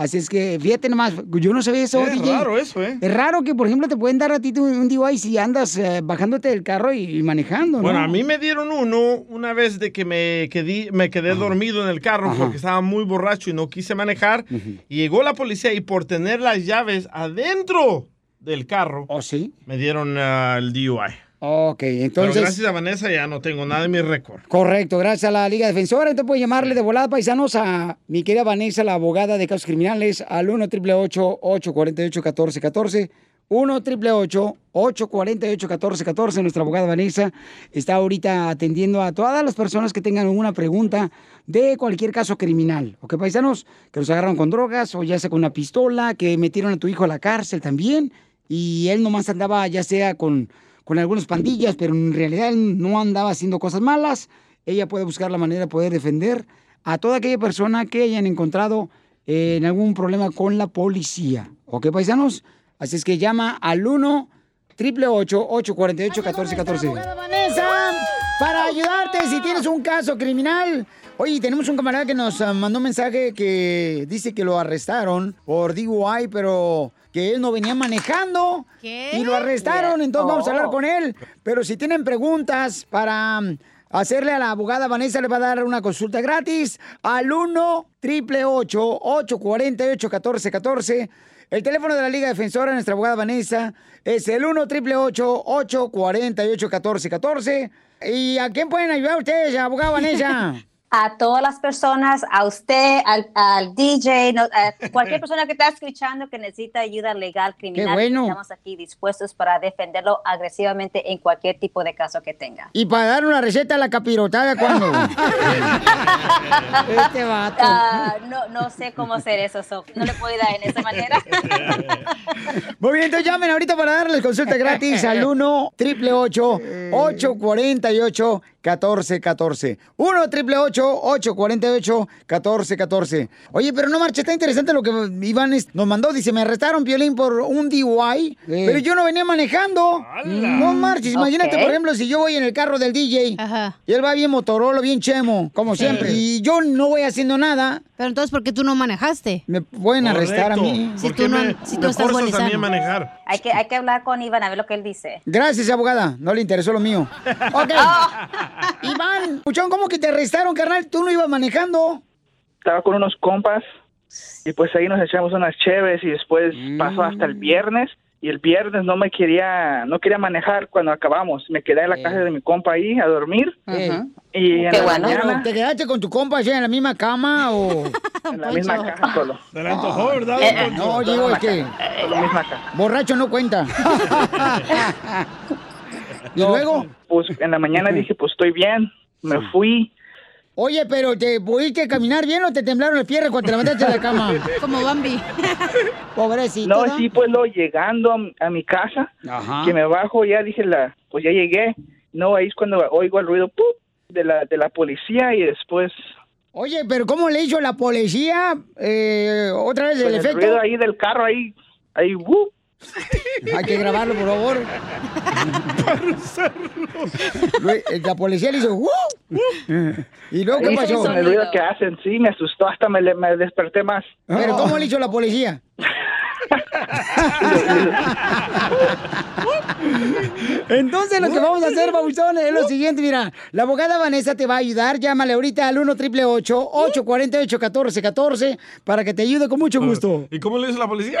Así es que, fíjate nomás, yo no sabía eso, Es DJ. raro eso, ¿eh? Es raro que, por ejemplo, te pueden dar a ti un DUI si andas eh, bajándote del carro y, y manejando, ¿no? Bueno, a mí me dieron uno una vez de que me quedé, me quedé dormido en el carro Ajá. porque estaba muy borracho y no quise manejar. Y llegó la policía y por tener las llaves adentro del carro. ¿Oh, sí? Me dieron ah, el DUI. Ok, Pero entonces... gracias a Vanessa ya no tengo nada en mi récord. Correcto, gracias a la Liga Defensora. Entonces puedes llamarle de volada, paisanos, a mi querida Vanessa, la abogada de casos criminales, al 1 888 848 1414 1 888 848 1414 Nuestra abogada Vanessa está ahorita atendiendo a todas las personas que tengan alguna pregunta de cualquier caso criminal. ¿Ok, paisanos? Que los agarraron con drogas o ya sea con una pistola, que metieron a tu hijo a la cárcel también y él nomás andaba ya sea con, con algunas pandillas, pero en realidad no andaba haciendo cosas malas. Ella puede buscar la manera de poder defender a toda aquella persona que hayan encontrado eh, en algún problema con la policía. ¿Ok, paisanos? Así es que llama al 1 888 848 1414 Vanessa, para ayudarte si tienes un caso criminal. Oye, tenemos un camarada que nos ah, mandó un mensaje que dice que lo arrestaron por DUI, pero que él no venía manejando. ¿Qué? Y lo arrestaron, entonces vamos a hablar con él. Pero si tienen preguntas para mm, hacerle a la abogada Vanessa, le va a dar una consulta gratis al 1 888 848 1414 el teléfono de la Liga Defensora, nuestra abogada Vanessa, es el 1 888 848 1414 ¿Y a quién pueden ayudar ustedes, abogada Vanessa? a todas las personas, a usted, al, al DJ, no- a cualquier persona que está escuchando que necesita ayuda legal criminal. bueno. Estamos aquí dispuestos para defenderlo agresivamente en cualquier tipo de caso que tenga. Y para dar una receta a la capirotada, ¿cuándo? este vato. Ah, no, no sé cómo hacer eso, so, no le puedo dar en esa manera. Muy bien, entonces llamen ahorita para darles consulta gratis al 1 888 848 1414 1 888 848 1414 Oye, pero no marche, está interesante lo que Iván es- nos mandó. Dice, me arrestaron, Piolín, por un DUI, pero yo no venía manejando. No marches, imagínate, por ejemplo, si yo voy en el carro del DJ y él va bien Motorola, bien chemo, como Sí. siempre, y yo no voy haciendo nada. Pero entonces, ¿por qué tú no manejaste? Me pueden arrestar a mí. Si tú, no, si tú estás bueno y sano. manejar? Hay que, hay que hablar con Iván a ver lo que él dice. Gracias, abogada. No le interesó lo mío. Ok. Iván, Puchón, ¿cómo que te arrestaron, carnal? Tú no ibas manejando. Estaba con unos compas y pues ahí nos echamos unas cheves y después pasó hasta el viernes y el viernes no me quería no quería manejar cuando acabamos. Me quedé en la casa de mi compa ahí a dormir. Y en la mañana ¿Te quedaste con tu compa allá en la misma cama o...? en la misma casa solo. Se le antojó, ¿verdad? Eh, no, digo, es que... En la misma casa. Borracho no cuenta. ¿Y luego? Pues en la mañana dije, pues estoy bien. Me fui. Oye, pero ¿te pudiste caminar bien o te temblaron las piernas cuando te levantaste de la cama? Como Bambi. Pobrecito. No, ¿no? sí, pues luego llegando a, a mi casa, Ajá. que me bajo, ya dije, la, pues ya llegué. No, ahí es cuando oigo el ruido ¡pum! de la, de la policía y después Oye, pero ¿cómo le hizo la policía? Eh, ¿Otra vez el pues, el efecto? ruido ahí del carro, ahí, ahí, ¡wup! Hay que grabarlo, por favor. Lue- La policía le hizo... "Uh". ¿Y luego qué pasó? con El ruido que hacen, sí, me asustó, hasta me, desperté más. ¿Pero cómo le hizo la policía? Entonces lo que vamos a hacer, Babuchón, es lo siguiente, mira, la abogada Vanessa te va a ayudar, llámale ahorita al 1 888 848 1414 para que te ayude con mucho gusto. ¿Y cómo le hizo la policía?